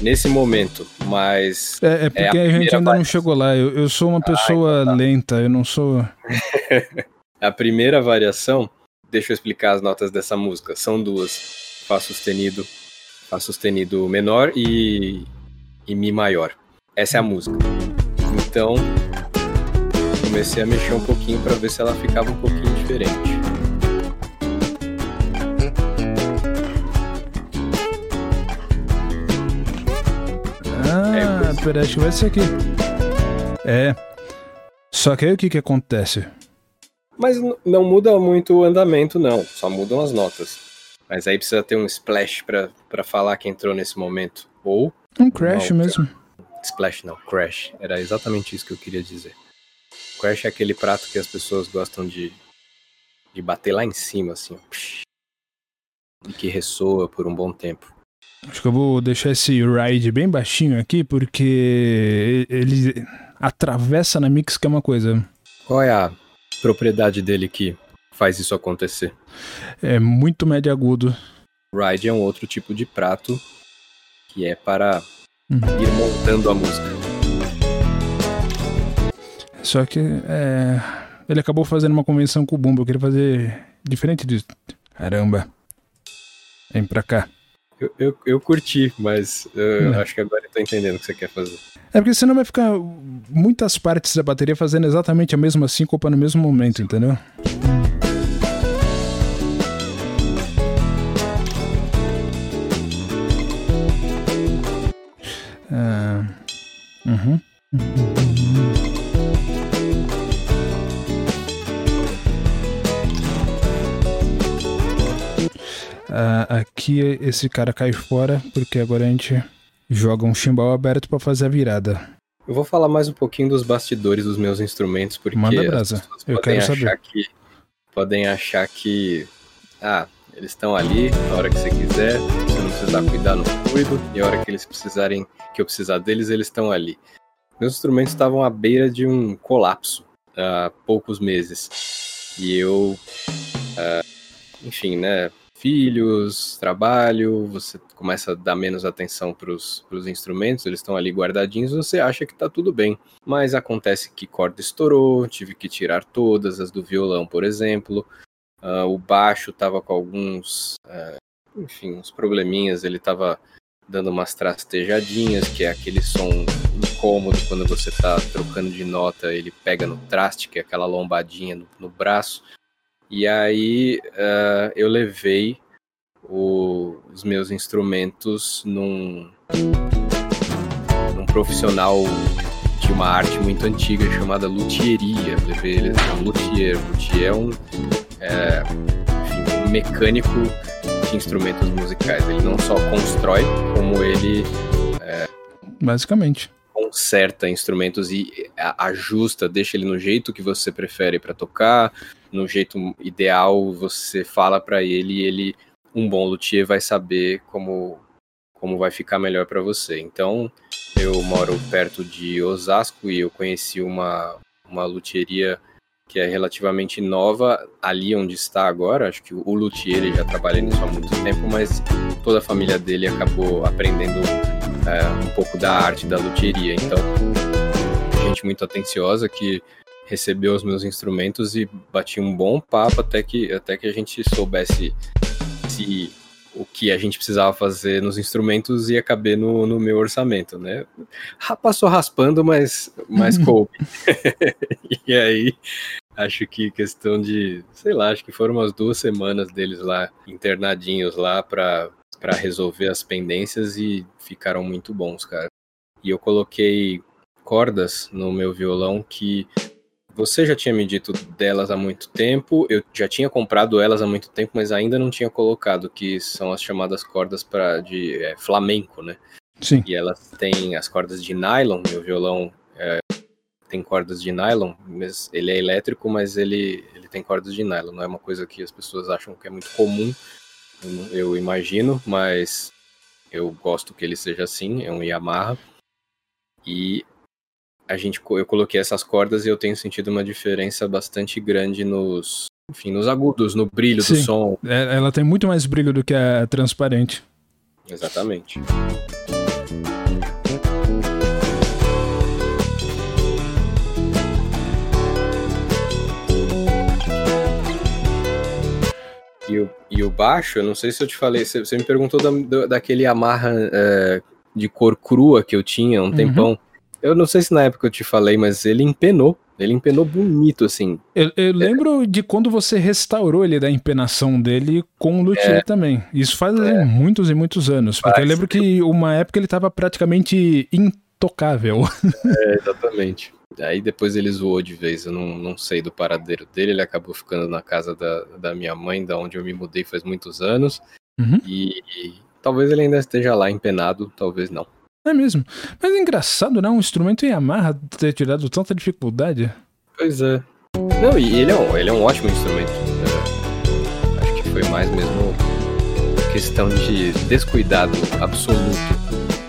nesse momento, mas. É, é porque é a, a, gente ainda não chegou lá. Eu, eu sou uma pessoa ah, então tá. lenta, eu não sou. a primeira variação, deixa eu explicar as notas dessa música. São duas: Fá sustenido Fá sustenido menor e, e Mi maior. Essa é a música. Então, comecei a mexer um pouquinho para ver se ela ficava um pouquinho diferente. Acho que vai ser aqui. É. Só que aí o que que acontece? Mas não muda muito o andamento, não. Só mudam as notas. Mas aí precisa ter um splash para falar que entrou nesse momento. Ou. Um crash mesmo. Splash não, crash. Era exatamente isso que eu queria dizer. Crash é aquele prato que as pessoas gostam de, de bater lá em cima, assim. E que ressoa por um bom tempo. Acho que eu vou deixar esse ride bem baixinho aqui, porque ele atravessa na mix, que é uma coisa. Qual é a propriedade dele que faz isso acontecer. É muito médio agudo. Ride é um outro tipo de prato que é para uhum. ir montando a música. Só que é, ele acabou fazendo uma convenção com o Bumbo. Eu queria fazer diferente disso. Caramba. Vem pra cá. Eu, eu, eu curti, mas eu hum. acho que agora eu tô entendendo o que você quer fazer. É porque senão vai ficar muitas partes da bateria fazendo exatamente a mesma síncopa no mesmo momento, entendeu? Uh, uhum. Uh, aqui esse cara cai fora porque agora a gente joga um chimbal aberto para fazer a virada. Eu vou falar mais um pouquinho dos bastidores dos meus instrumentos porque Manda brasa. Eu quero saber. Que, podem achar que ah, eles estão ali na hora que você quiser, você não precisar cuidar, no cuido, e a hora que eles precisarem, que eu precisar deles, eles estão ali. Meus instrumentos estavam à beira de um colapso há poucos meses. E eu, uh, enfim, né, filhos, trabalho, você começa a dar menos atenção para os instrumentos, eles estão ali guardadinhos, você acha que está tudo bem. Mas acontece que corda estourou, tive que tirar todas as do violão, por exemplo. Uh, o baixo estava com alguns, uh, enfim, uns probleminhas. Ele estava dando umas trastejadinhas, que é aquele som incômodo quando você está trocando de nota. Ele pega no traste, que é aquela lombadinha no, no braço. E aí uh, eu levei o, os meus instrumentos num, num profissional de uma arte muito antiga chamada luthieria. Levei eles a um luthier. Luthier é um, é, enfim, um mecânico de instrumentos musicais. Ele não só constrói, como ele. É, Basicamente conserta instrumentos e ajusta, deixa ele no jeito que você prefere para tocar, no jeito ideal, você fala para ele e ele, um bom luthier, vai saber como, como vai ficar melhor para você. Então, eu moro perto de Osasco e eu conheci uma, uma luthieria que é relativamente nova ali onde está agora. Acho que o luthier ele já trabalha nisso há muito tempo, mas toda a família dele acabou aprendendo é, um pouco da arte da luthieria. Então, gente muito atenciosa que recebeu os meus instrumentos e bati um bom papo até que, até que a gente soubesse se o que a gente precisava fazer nos instrumentos ia caber no, no meu orçamento, né? Passou raspando, mas, mas coube. e aí, acho que questão de, sei lá, acho que foram umas duas semanas deles lá, internadinhos lá para resolver as pendências e ficaram muito bons, cara. E eu coloquei cordas no meu violão que você já tinha me dito delas há muito tempo, eu já tinha comprado elas há muito tempo, mas ainda não tinha colocado, que são as chamadas cordas para de é, flamenco, né? Sim. E elas têm as cordas de nylon, meu violão é, tem cordas de nylon, mas ele é elétrico, mas ele, ele tem cordas de nylon, não é uma coisa que as pessoas acham que é muito comum, eu imagino, mas eu gosto que ele seja assim, é um Yamaha. E a gente, eu coloquei essas cordas e eu tenho sentido uma diferença bastante grande nos, enfim, nos agudos, no brilho Sim, do som. É, ela tem muito mais brilho do que a transparente. Exatamente. E o, baixo, eu não sei se eu te falei, você, você me perguntou da, daquele amarra é, de cor crua que eu tinha um uhum. tempão. Eu não sei se na época eu te falei, mas ele empenou. Ele empenou bonito, assim. Eu, eu lembro de quando você restaurou ele da empenação dele com o luthier é. também. Isso faz é. muitos e muitos anos. Porque eu lembro que uma época ele estava praticamente intocável. É, exatamente. Aí depois ele zoou de vez, eu não, não sei do paradeiro dele, ele acabou ficando na casa da, da minha mãe, da onde eu me mudei faz muitos anos. Uhum. E, e talvez ele ainda esteja lá empenado, talvez não. É mesmo. Mas é engraçado, né? Um instrumento em Yamaha ter tirado tanta dificuldade. Pois é. Não, e ele é um, ele é um ótimo instrumento. É, acho que foi mais mesmo questão de descuidado absoluto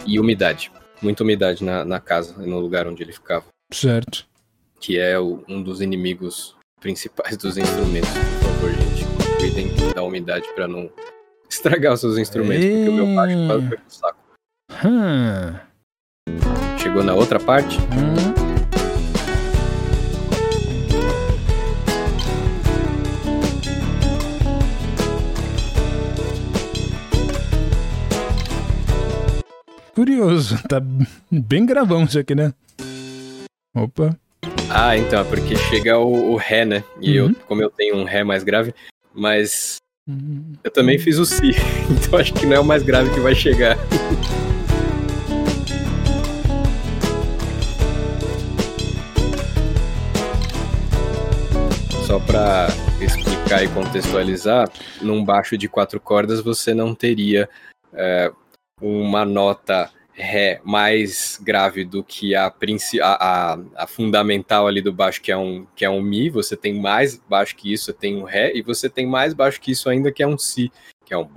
e umidade. Muita umidade na, na casa, no lugar onde ele ficava. Certo. Que é o, um dos inimigos principais dos instrumentos. Por favor, gente, cuidem da umidade para não estragar os seus instrumentos, e... porque o meu baixo quase foi pro saco. Hum. Chegou na outra parte? Hum. Curioso, tá bem gravão isso aqui, né? Opa. Ah, então, é porque chega o, o Ré, né? E uhum. eu, como eu tenho um Ré mais grave, mas uhum. eu também fiz o Si, então acho que não é o mais grave que vai chegar. só para explicar e contextualizar, num baixo de quatro cordas você não teria é, uma nota Ré mais grave do que a, a, a, fundamental ali do baixo, que é, um, que é um Mi, você tem mais baixo que isso, você tem um Ré, e você tem mais baixo que isso ainda, que é um Si, que é um,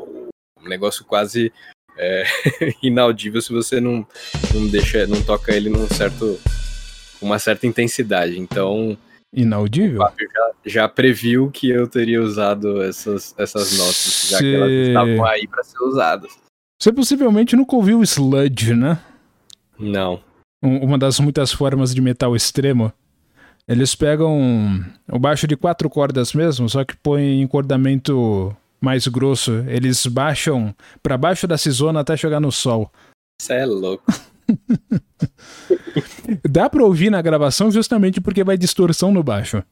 um negócio quase é, inaudível se você não, não deixa, não toca ele num certo, uma certa intensidade. Então, Inaudível? O já, já previu que eu teria usado essas, essas notas, já que elas estavam aí para ser usadas. Você possivelmente nunca ouviu sludge, né? Não. uma das muitas formas de metal extremo. Eles pegam o baixo de quatro cordas mesmo, só que põem encordamento mais grosso. Eles baixam para baixo da cisona até chegar no sol. Isso é louco. Dá pra ouvir na gravação justamente porque vai distorção no baixo.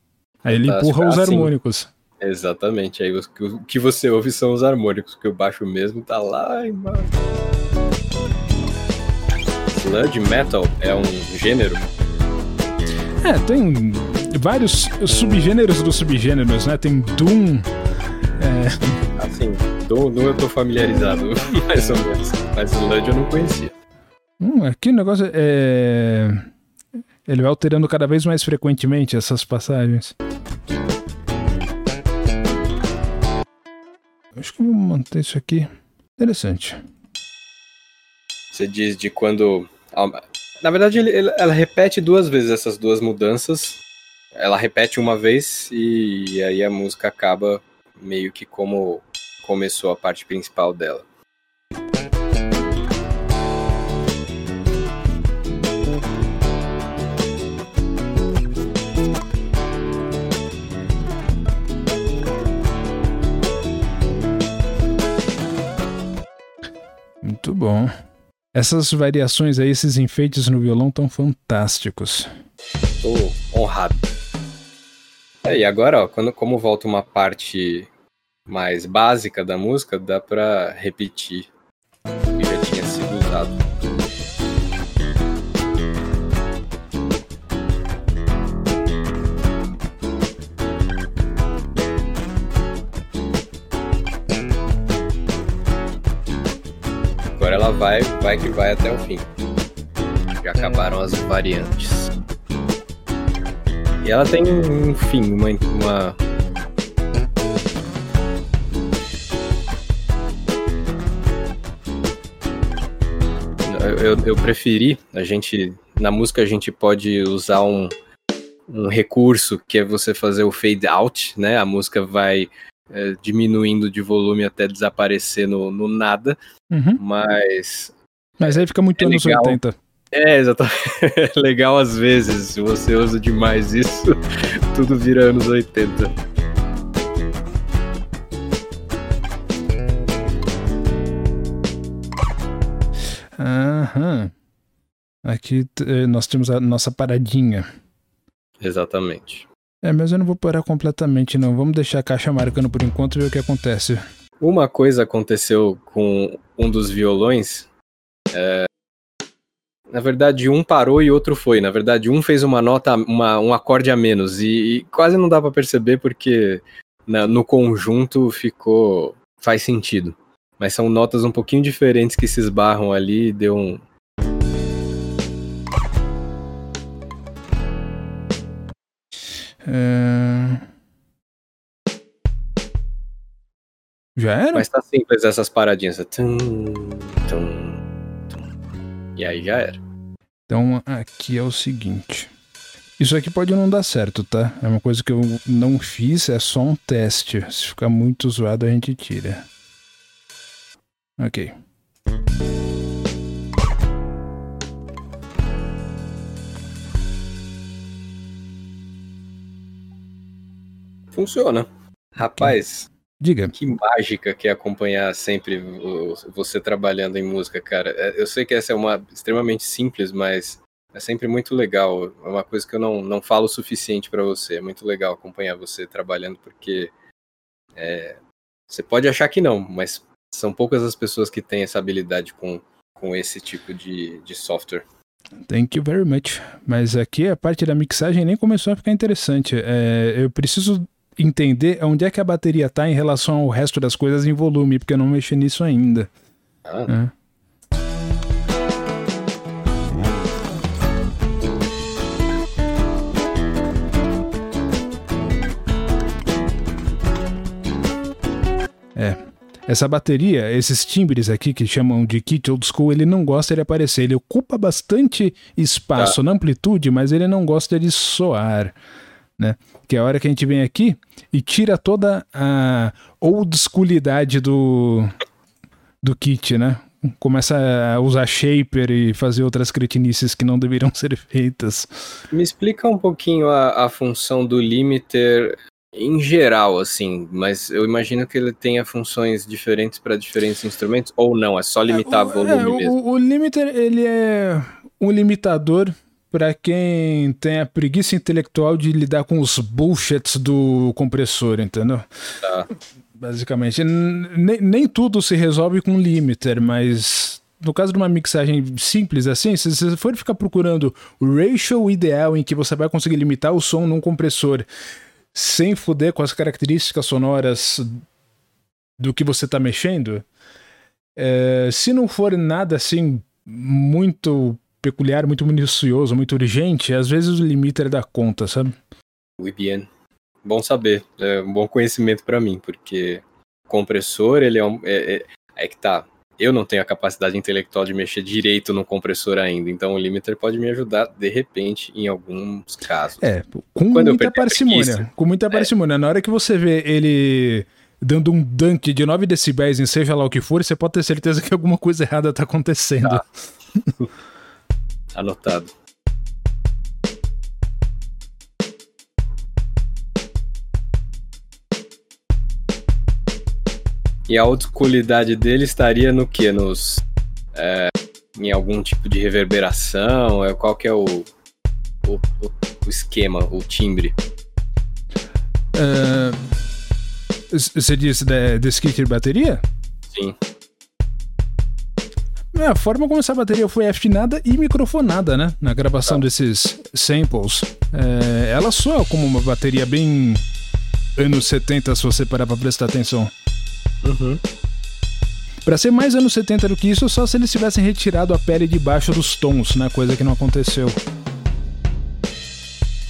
Aí ele empurra os harmônicos. Exatamente, aí o que você ouve são os harmônicos, que o baixo mesmo tá lá embaixo. Sludge metal é um gênero? É, tem vários subgêneros dos subgêneros, né? Tem Doom. É... Assim, Doom, Doom eu tô familiarizado, mais ou menos. Mas Sludge eu não conhecia. Hum, aqui o negócio é. Ele vai alterando cada vez mais frequentemente essas passagens. Acho que vou manter isso aqui. Interessante. Você diz de quando. Na verdade, ela repete duas vezes essas duas mudanças. Ela repete uma vez e aí a música acaba meio que como começou a parte principal dela. Muito bom. Essas variações aí, esses enfeites no violão estão fantásticos. Tô honrado. É, e agora, ó, quando, como volta uma parte mais básica da música, dá pra repetir vai, vai que vai até o fim. Já acabaram as variantes. E ela tem um fim, uma, uma eu, eu preferi, a gente, na música a gente pode usar um, um recurso que é você fazer o fade out, né? A música vai é, diminuindo de volume até desaparecer no, no nada. Uhum. Mas. Mas aí fica muito é anos legal. 80. É, exatamente. É legal às vezes. Se você usa demais isso, tudo vira anos 80. Aham. Aqui eh, nós temos a nossa paradinha. Exatamente. É, mas eu não vou parar completamente, não. Vamos deixar a caixa marcando por enquanto e ver o que acontece. Uma coisa aconteceu com um dos violões. É... Na verdade, um parou e outro foi. Na verdade, um fez uma nota, uma, um acorde a menos. E, e quase não dá para perceber porque na, no conjunto ficou. faz sentido. Mas são notas um pouquinho diferentes que se esbarram ali e deu um, É... Já era? Mas tá simples essas paradinhas. Tum, tum, tum. E aí já era. Então aqui é o seguinte. Isso aqui pode não dar certo, tá? É uma coisa que eu não fiz, é só um teste. Se ficar muito zoado, a gente tira. Ok. Funciona. Rapaz, Diga. Que mágica que é acompanhar sempre você trabalhando em música, cara. É, eu sei que essa é uma extremamente simples, mas é sempre muito legal. É uma coisa que eu não, não falo o suficiente para você. É muito legal acompanhar você trabalhando, porque é, você pode achar que não, mas são poucas as pessoas que têm essa habilidade com, com esse tipo de, de software. Thank you very much. Mas aqui a parte da mixagem nem começou a ficar interessante. É, eu preciso entender onde é que a bateria tá em relação ao resto das coisas em volume, porque eu não mexi nisso ainda. Ah. É. É. Essa bateria, esses timbres aqui que chamam de kit old school, ele não gosta de aparecer. Ele ocupa bastante espaço tá. na amplitude, mas ele não gosta de soar né? Que é a hora que a gente vem aqui e tira toda a old schoolidade do, do kit, né? Começa a usar shaper e fazer outras cretinices que não deveriam ser feitas. Me explica um pouquinho a, a função do limiter em geral, assim, mas eu imagino que ele tenha funções diferentes para diferentes instrumentos, ou não, é só limitar é, o, volume é, mesmo. O, o limiter, ele é um limitador para quem tem a preguiça intelectual de lidar com os bullshits do compressor, entendeu? Tá. Basicamente, nem, nem tudo se resolve com limiter, mas no caso de uma mixagem simples assim, se você for ficar procurando o ratio ideal em que você vai conseguir limitar o som num compressor sem foder com as características sonoras do que você está mexendo, é, se não for nada assim muito peculiar, muito minucioso, muito urgente, às vezes o limiter dá conta, sabe? Muito bien. Bom saber, é um bom conhecimento para mim, porque compressor, ele é um. É, é, é, que tá. Eu não tenho a capacidade intelectual de mexer direito no compressor ainda, então o limiter pode me ajudar de repente em alguns casos. É, com Quando muita parcimônia. Com muita é. parcimônia. Na hora que você vê ele dando um dunk de 9 decibéis em seja lá o que for, você pode ter certeza que alguma coisa errada está acontecendo. Tá. Anotado. E a qualidade dele estaria no que? Nos. É, em algum tipo de reverberação? É, qual que é o, o, o esquema, o timbre? Uh, você disse desse kit de bateria? Sim. É, a forma como essa bateria foi afinada e microfonada, né? Na gravação tá. desses samples. É, ela soa como uma bateria bem anos 70, se você parar pra prestar atenção. Uhum. Pra ser mais anos 70 do que isso, só se eles tivessem retirado a pele de baixo dos tons, né? Coisa que não aconteceu.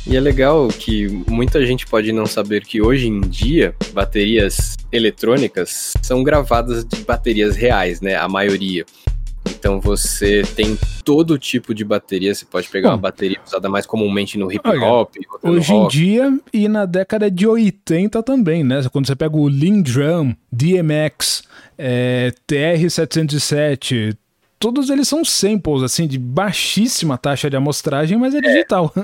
E é legal que muita gente pode não saber que hoje em dia baterias eletrônicas são gravadas de baterias reais, né? A maioria. Então você tem todo tipo de bateria. Você pode pegar Bom, uma bateria usada mais comumente no hip hop. Hoje em dia e na década de 80 também, né? Quando você pega o Lindrum, DMX, é, TR-707, todos eles são samples, assim, de baixíssima taxa de amostragem, mas é, é. digital.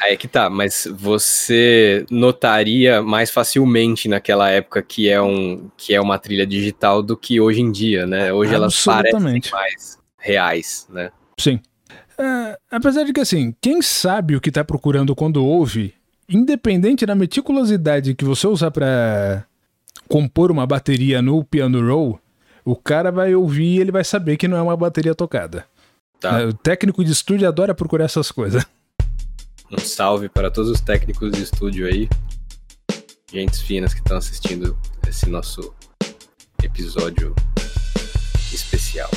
Aí é que tá, mas você notaria mais facilmente naquela época que é, um, que é uma trilha digital do que hoje em dia, né? Hoje elas parecem mais reais, né? Sim. É, apesar de que, assim, quem sabe o que tá procurando quando ouve, independente da meticulosidade que você usar para compor uma bateria no piano roll, o cara vai ouvir e ele vai saber que não é uma bateria tocada. Tá. É, o técnico de estúdio adora procurar essas coisas. Um salve para todos os técnicos de estúdio aí, gentes finas que estão assistindo esse nosso episódio especial.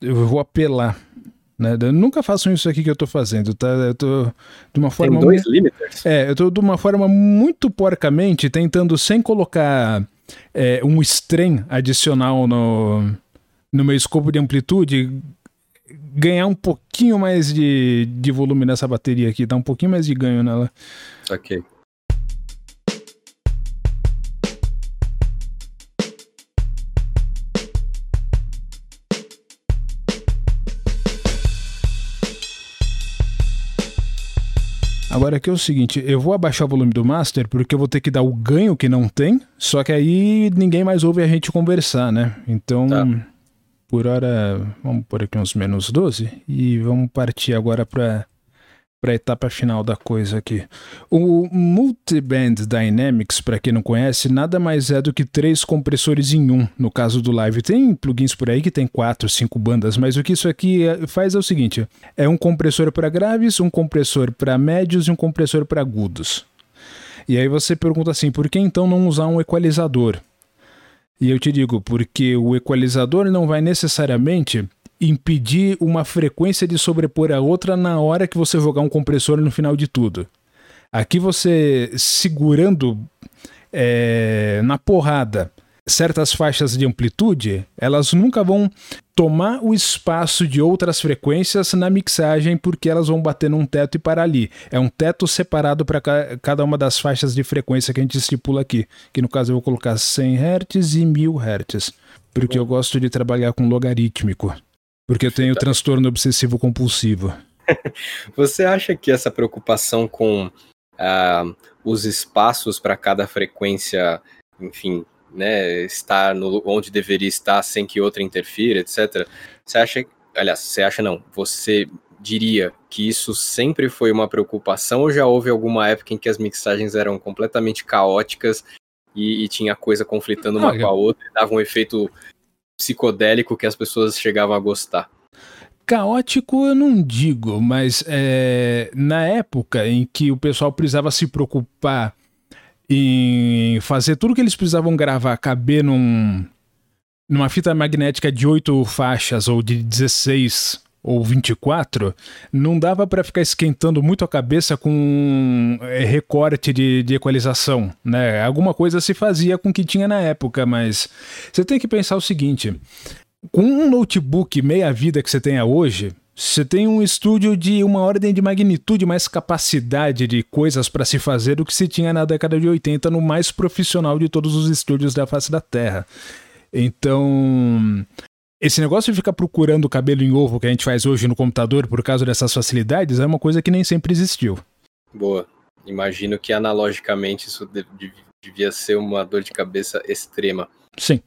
Eu vou apelar né? Eu nunca façam isso aqui que eu tô fazendo, tá? Eu tô de uma forma. Tem dois limiters? É, eu tô de uma forma muito porcamente tentando, sem colocar é, um strain adicional no, no meu escopo de amplitude, ganhar um pouquinho mais de, de volume nessa bateria aqui, dar um pouquinho mais de ganho nela. Ok. Agora aqui é o seguinte, eu vou abaixar o volume do master porque eu vou ter que dar o ganho que não tem, só que aí ninguém mais ouve a gente conversar, né? Então, tá. por hora, vamos por aqui uns menos 12 e vamos partir agora para para a etapa final da coisa aqui. O Multiband Dynamics, para quem não conhece, nada mais é do que três compressores em um, no caso do Live. Tem plugins por aí que tem quatro, cinco bandas, mas o que isso aqui é, faz é o seguinte: é um compressor para graves, um compressor para médios e um compressor para agudos. E aí você pergunta assim, por que então não usar um equalizador? E eu te digo, porque o equalizador não vai necessariamente impedir uma frequência de sobrepor a outra na hora que você jogar um compressor no final de tudo. Aqui você segurando é, na porrada certas faixas de amplitude, elas nunca vão tomar o espaço de outras frequências na mixagem porque elas vão bater num teto e parar ali. É um teto separado para cada uma das faixas de frequência que a gente estipula aqui, que no caso eu vou colocar 100 Hz e 1000 Hz, porque eu gosto de trabalhar com logarítmico. Porque eu tenho transtorno obsessivo compulsivo. Você acha que essa preocupação com uh, os espaços para cada frequência, enfim, né, estar no, onde deveria estar sem que outra interfira, etc. Você acha, aliás, você acha não, você diria que isso sempre foi uma preocupação ou já houve alguma época em que as mixagens eram completamente caóticas e, e tinha coisa conflitando uma com a outra e dava um efeito psicodélico que as pessoas chegavam a gostar? Caótico eu não digo, mas é, na época em que o pessoal precisava se preocupar em fazer tudo que eles precisavam gravar caber num, numa fita magnética de 8 faixas ou de 16 ou 24, não dava para ficar esquentando muito a cabeça com é, recorte de, de equalização, né? Alguma coisa se fazia com o que tinha na época, mas você tem que pensar o seguinte: com um notebook meia vida que você tenha hoje, você tem um estúdio de uma ordem de magnitude mais capacidade de coisas para se fazer do que se tinha na década de 80 no mais profissional de todos os estúdios da face da Terra. Então, esse negócio de ficar procurando o cabelo em ovo que a gente faz hoje no computador por causa dessas facilidades é uma coisa que nem sempre existiu. Boa. Imagino que analogicamente isso devia ser uma dor de cabeça extrema. Sim.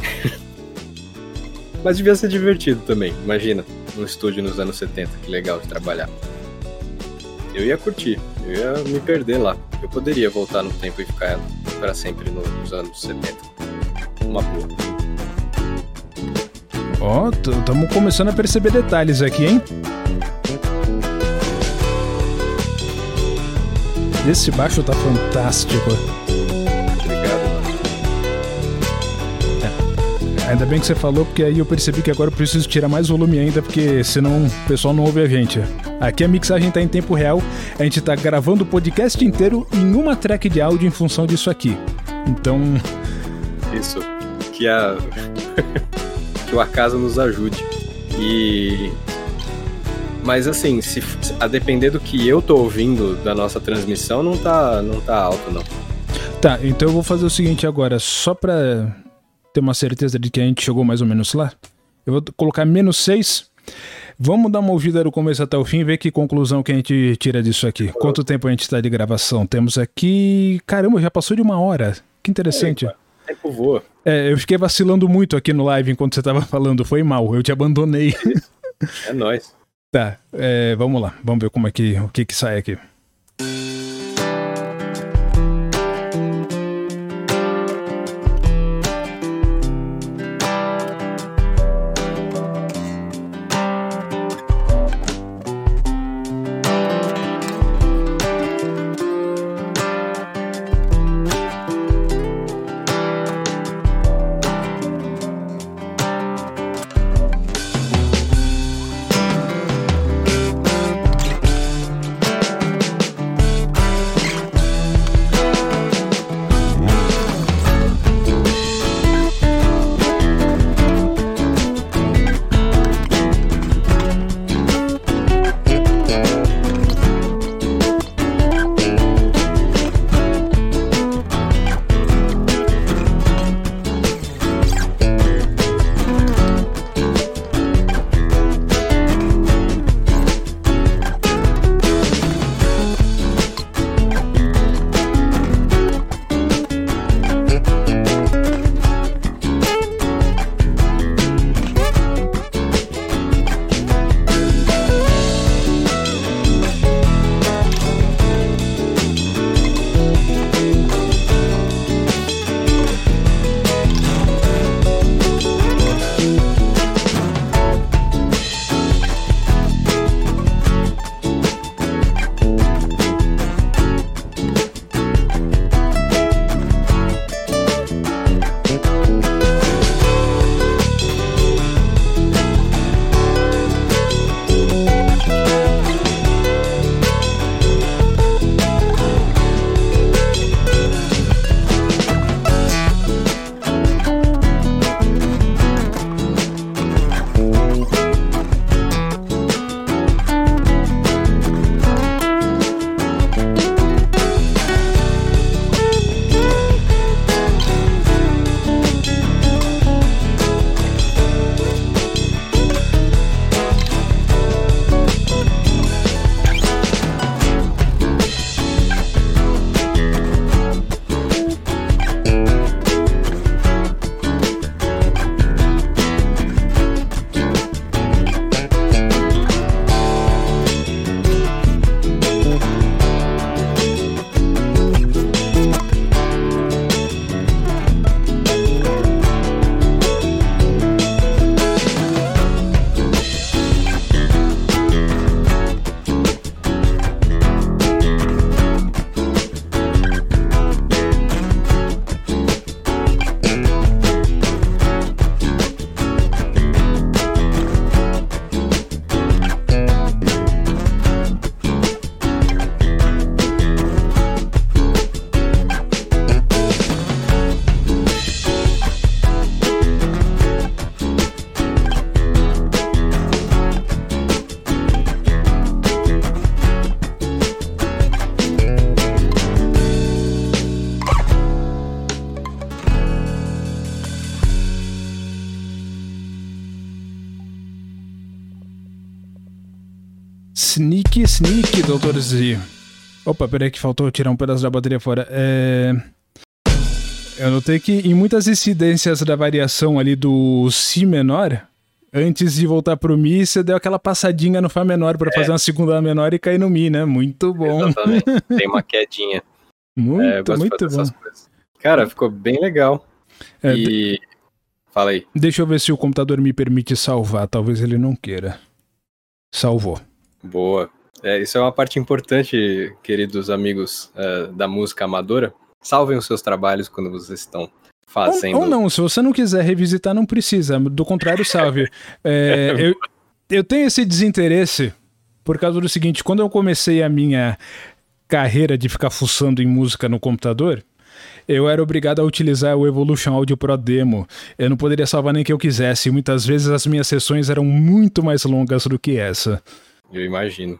Mas devia ser divertido também, imagina, um estúdio nos anos 70, que legal de trabalhar. Eu ia curtir, eu ia me perder lá. Eu poderia voltar no tempo e ficar para sempre nos anos 70. Uma boa. Ó, estamos começando a perceber detalhes aqui, hein? Esse baixo tá fantástico. Obrigado. É. Ainda bem que você falou, porque aí eu percebi que agora eu preciso tirar mais volume ainda, porque senão o pessoal não ouve a gente. Aqui a mixagem tá em tempo real, a gente tá gravando o podcast inteiro em uma track de áudio em função disso aqui. Então. Isso. Que a. que o acaso nos ajude. E mas assim, se a depender do que eu tô ouvindo da nossa transmissão, não tá, não tá alto não. Tá, então eu vou fazer o seguinte agora, só pra ter uma certeza de que a gente chegou mais ou menos lá. Eu vou colocar menos 6. Vamos dar uma ouvida do começo até o fim e ver que conclusão que a gente tira disso aqui. Quanto tempo a gente está de gravação? Temos aqui. Caramba, já passou de uma hora. Que interessante. Eita tempo voa. É, eu fiquei vacilando muito aqui no live enquanto você tava falando. Foi mal, eu te abandonei. É nóis. Tá, é, vamos lá. Vamos ver como é que, o que que sai aqui. 14. Opa, peraí que faltou tirar um pedaço da bateria fora. É... Eu notei que em muitas incidências da variação ali do Si menor, antes de voltar pro Mi, você deu aquela passadinha no Fá menor para é. fazer uma segunda menor e cair no Mi, né? Muito bom. Exatamente. Tem uma quedinha. muito, é, muito bom. Cara, ficou bem legal. É, e. De... Fala aí. Deixa eu ver se o computador me permite salvar. Talvez ele não queira. Salvou. Boa. É, isso é uma parte importante, queridos amigos uh, da música amadora. Salvem os seus trabalhos quando vocês estão fazendo. Ou, ou não, se você não quiser revisitar, não precisa. Do contrário, salve. É, eu, eu tenho esse desinteresse por causa do seguinte: quando eu comecei a minha carreira de ficar fuçando em música no computador, eu era obrigado a utilizar o Evolution Audio Pro Demo. Eu não poderia salvar nem que eu quisesse. Muitas vezes as minhas sessões eram muito mais longas do que essa. Eu imagino.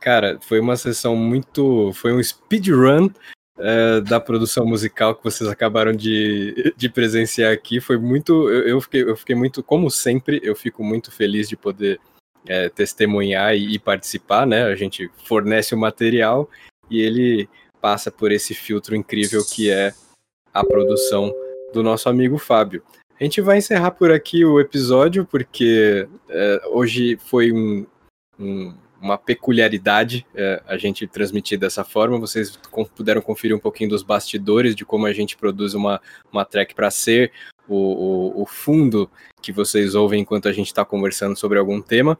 Cara, foi uma sessão muito. Foi um speedrun é, da produção musical que vocês acabaram de, de presenciar aqui. Foi muito. Eu, eu, fiquei, eu fiquei muito. Como sempre, eu fico muito feliz de poder é, testemunhar e, e, participar, né? A gente fornece o material e ele passa por esse filtro incrível que é a produção do nosso amigo Fábio. A gente vai encerrar por aqui o episódio, porque é, hoje foi um, um uma peculiaridade é, a gente transmitir dessa forma. Vocês puderam conferir um pouquinho dos bastidores de como a gente produz uma, uma track para ser o, o, o, fundo que vocês ouvem enquanto a gente está conversando sobre algum tema.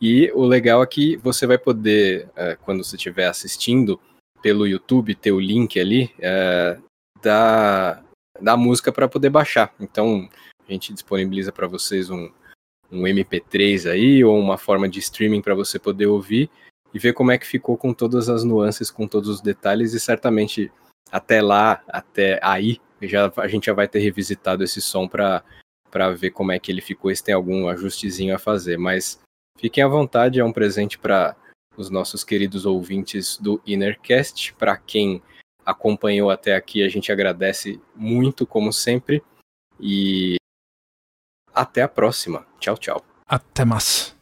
E o legal é que você vai poder, é, quando você estiver assistindo pelo YouTube, ter o link ali é, da, da música para poder baixar. Então a gente disponibiliza para vocês um, um MP3 aí ou uma forma de streaming para você poder ouvir e ver como é que ficou com todas as nuances, com todos os detalhes e certamente até lá, até aí, já, a gente já vai ter revisitado esse som para para ver como é que ele ficou, se tem algum ajustezinho a fazer, mas fiquem à vontade, é um presente para os nossos queridos ouvintes do Innercast, para quem acompanhou até aqui, a gente agradece muito como sempre. E até a próxima. Tchau, tchau. Até mais.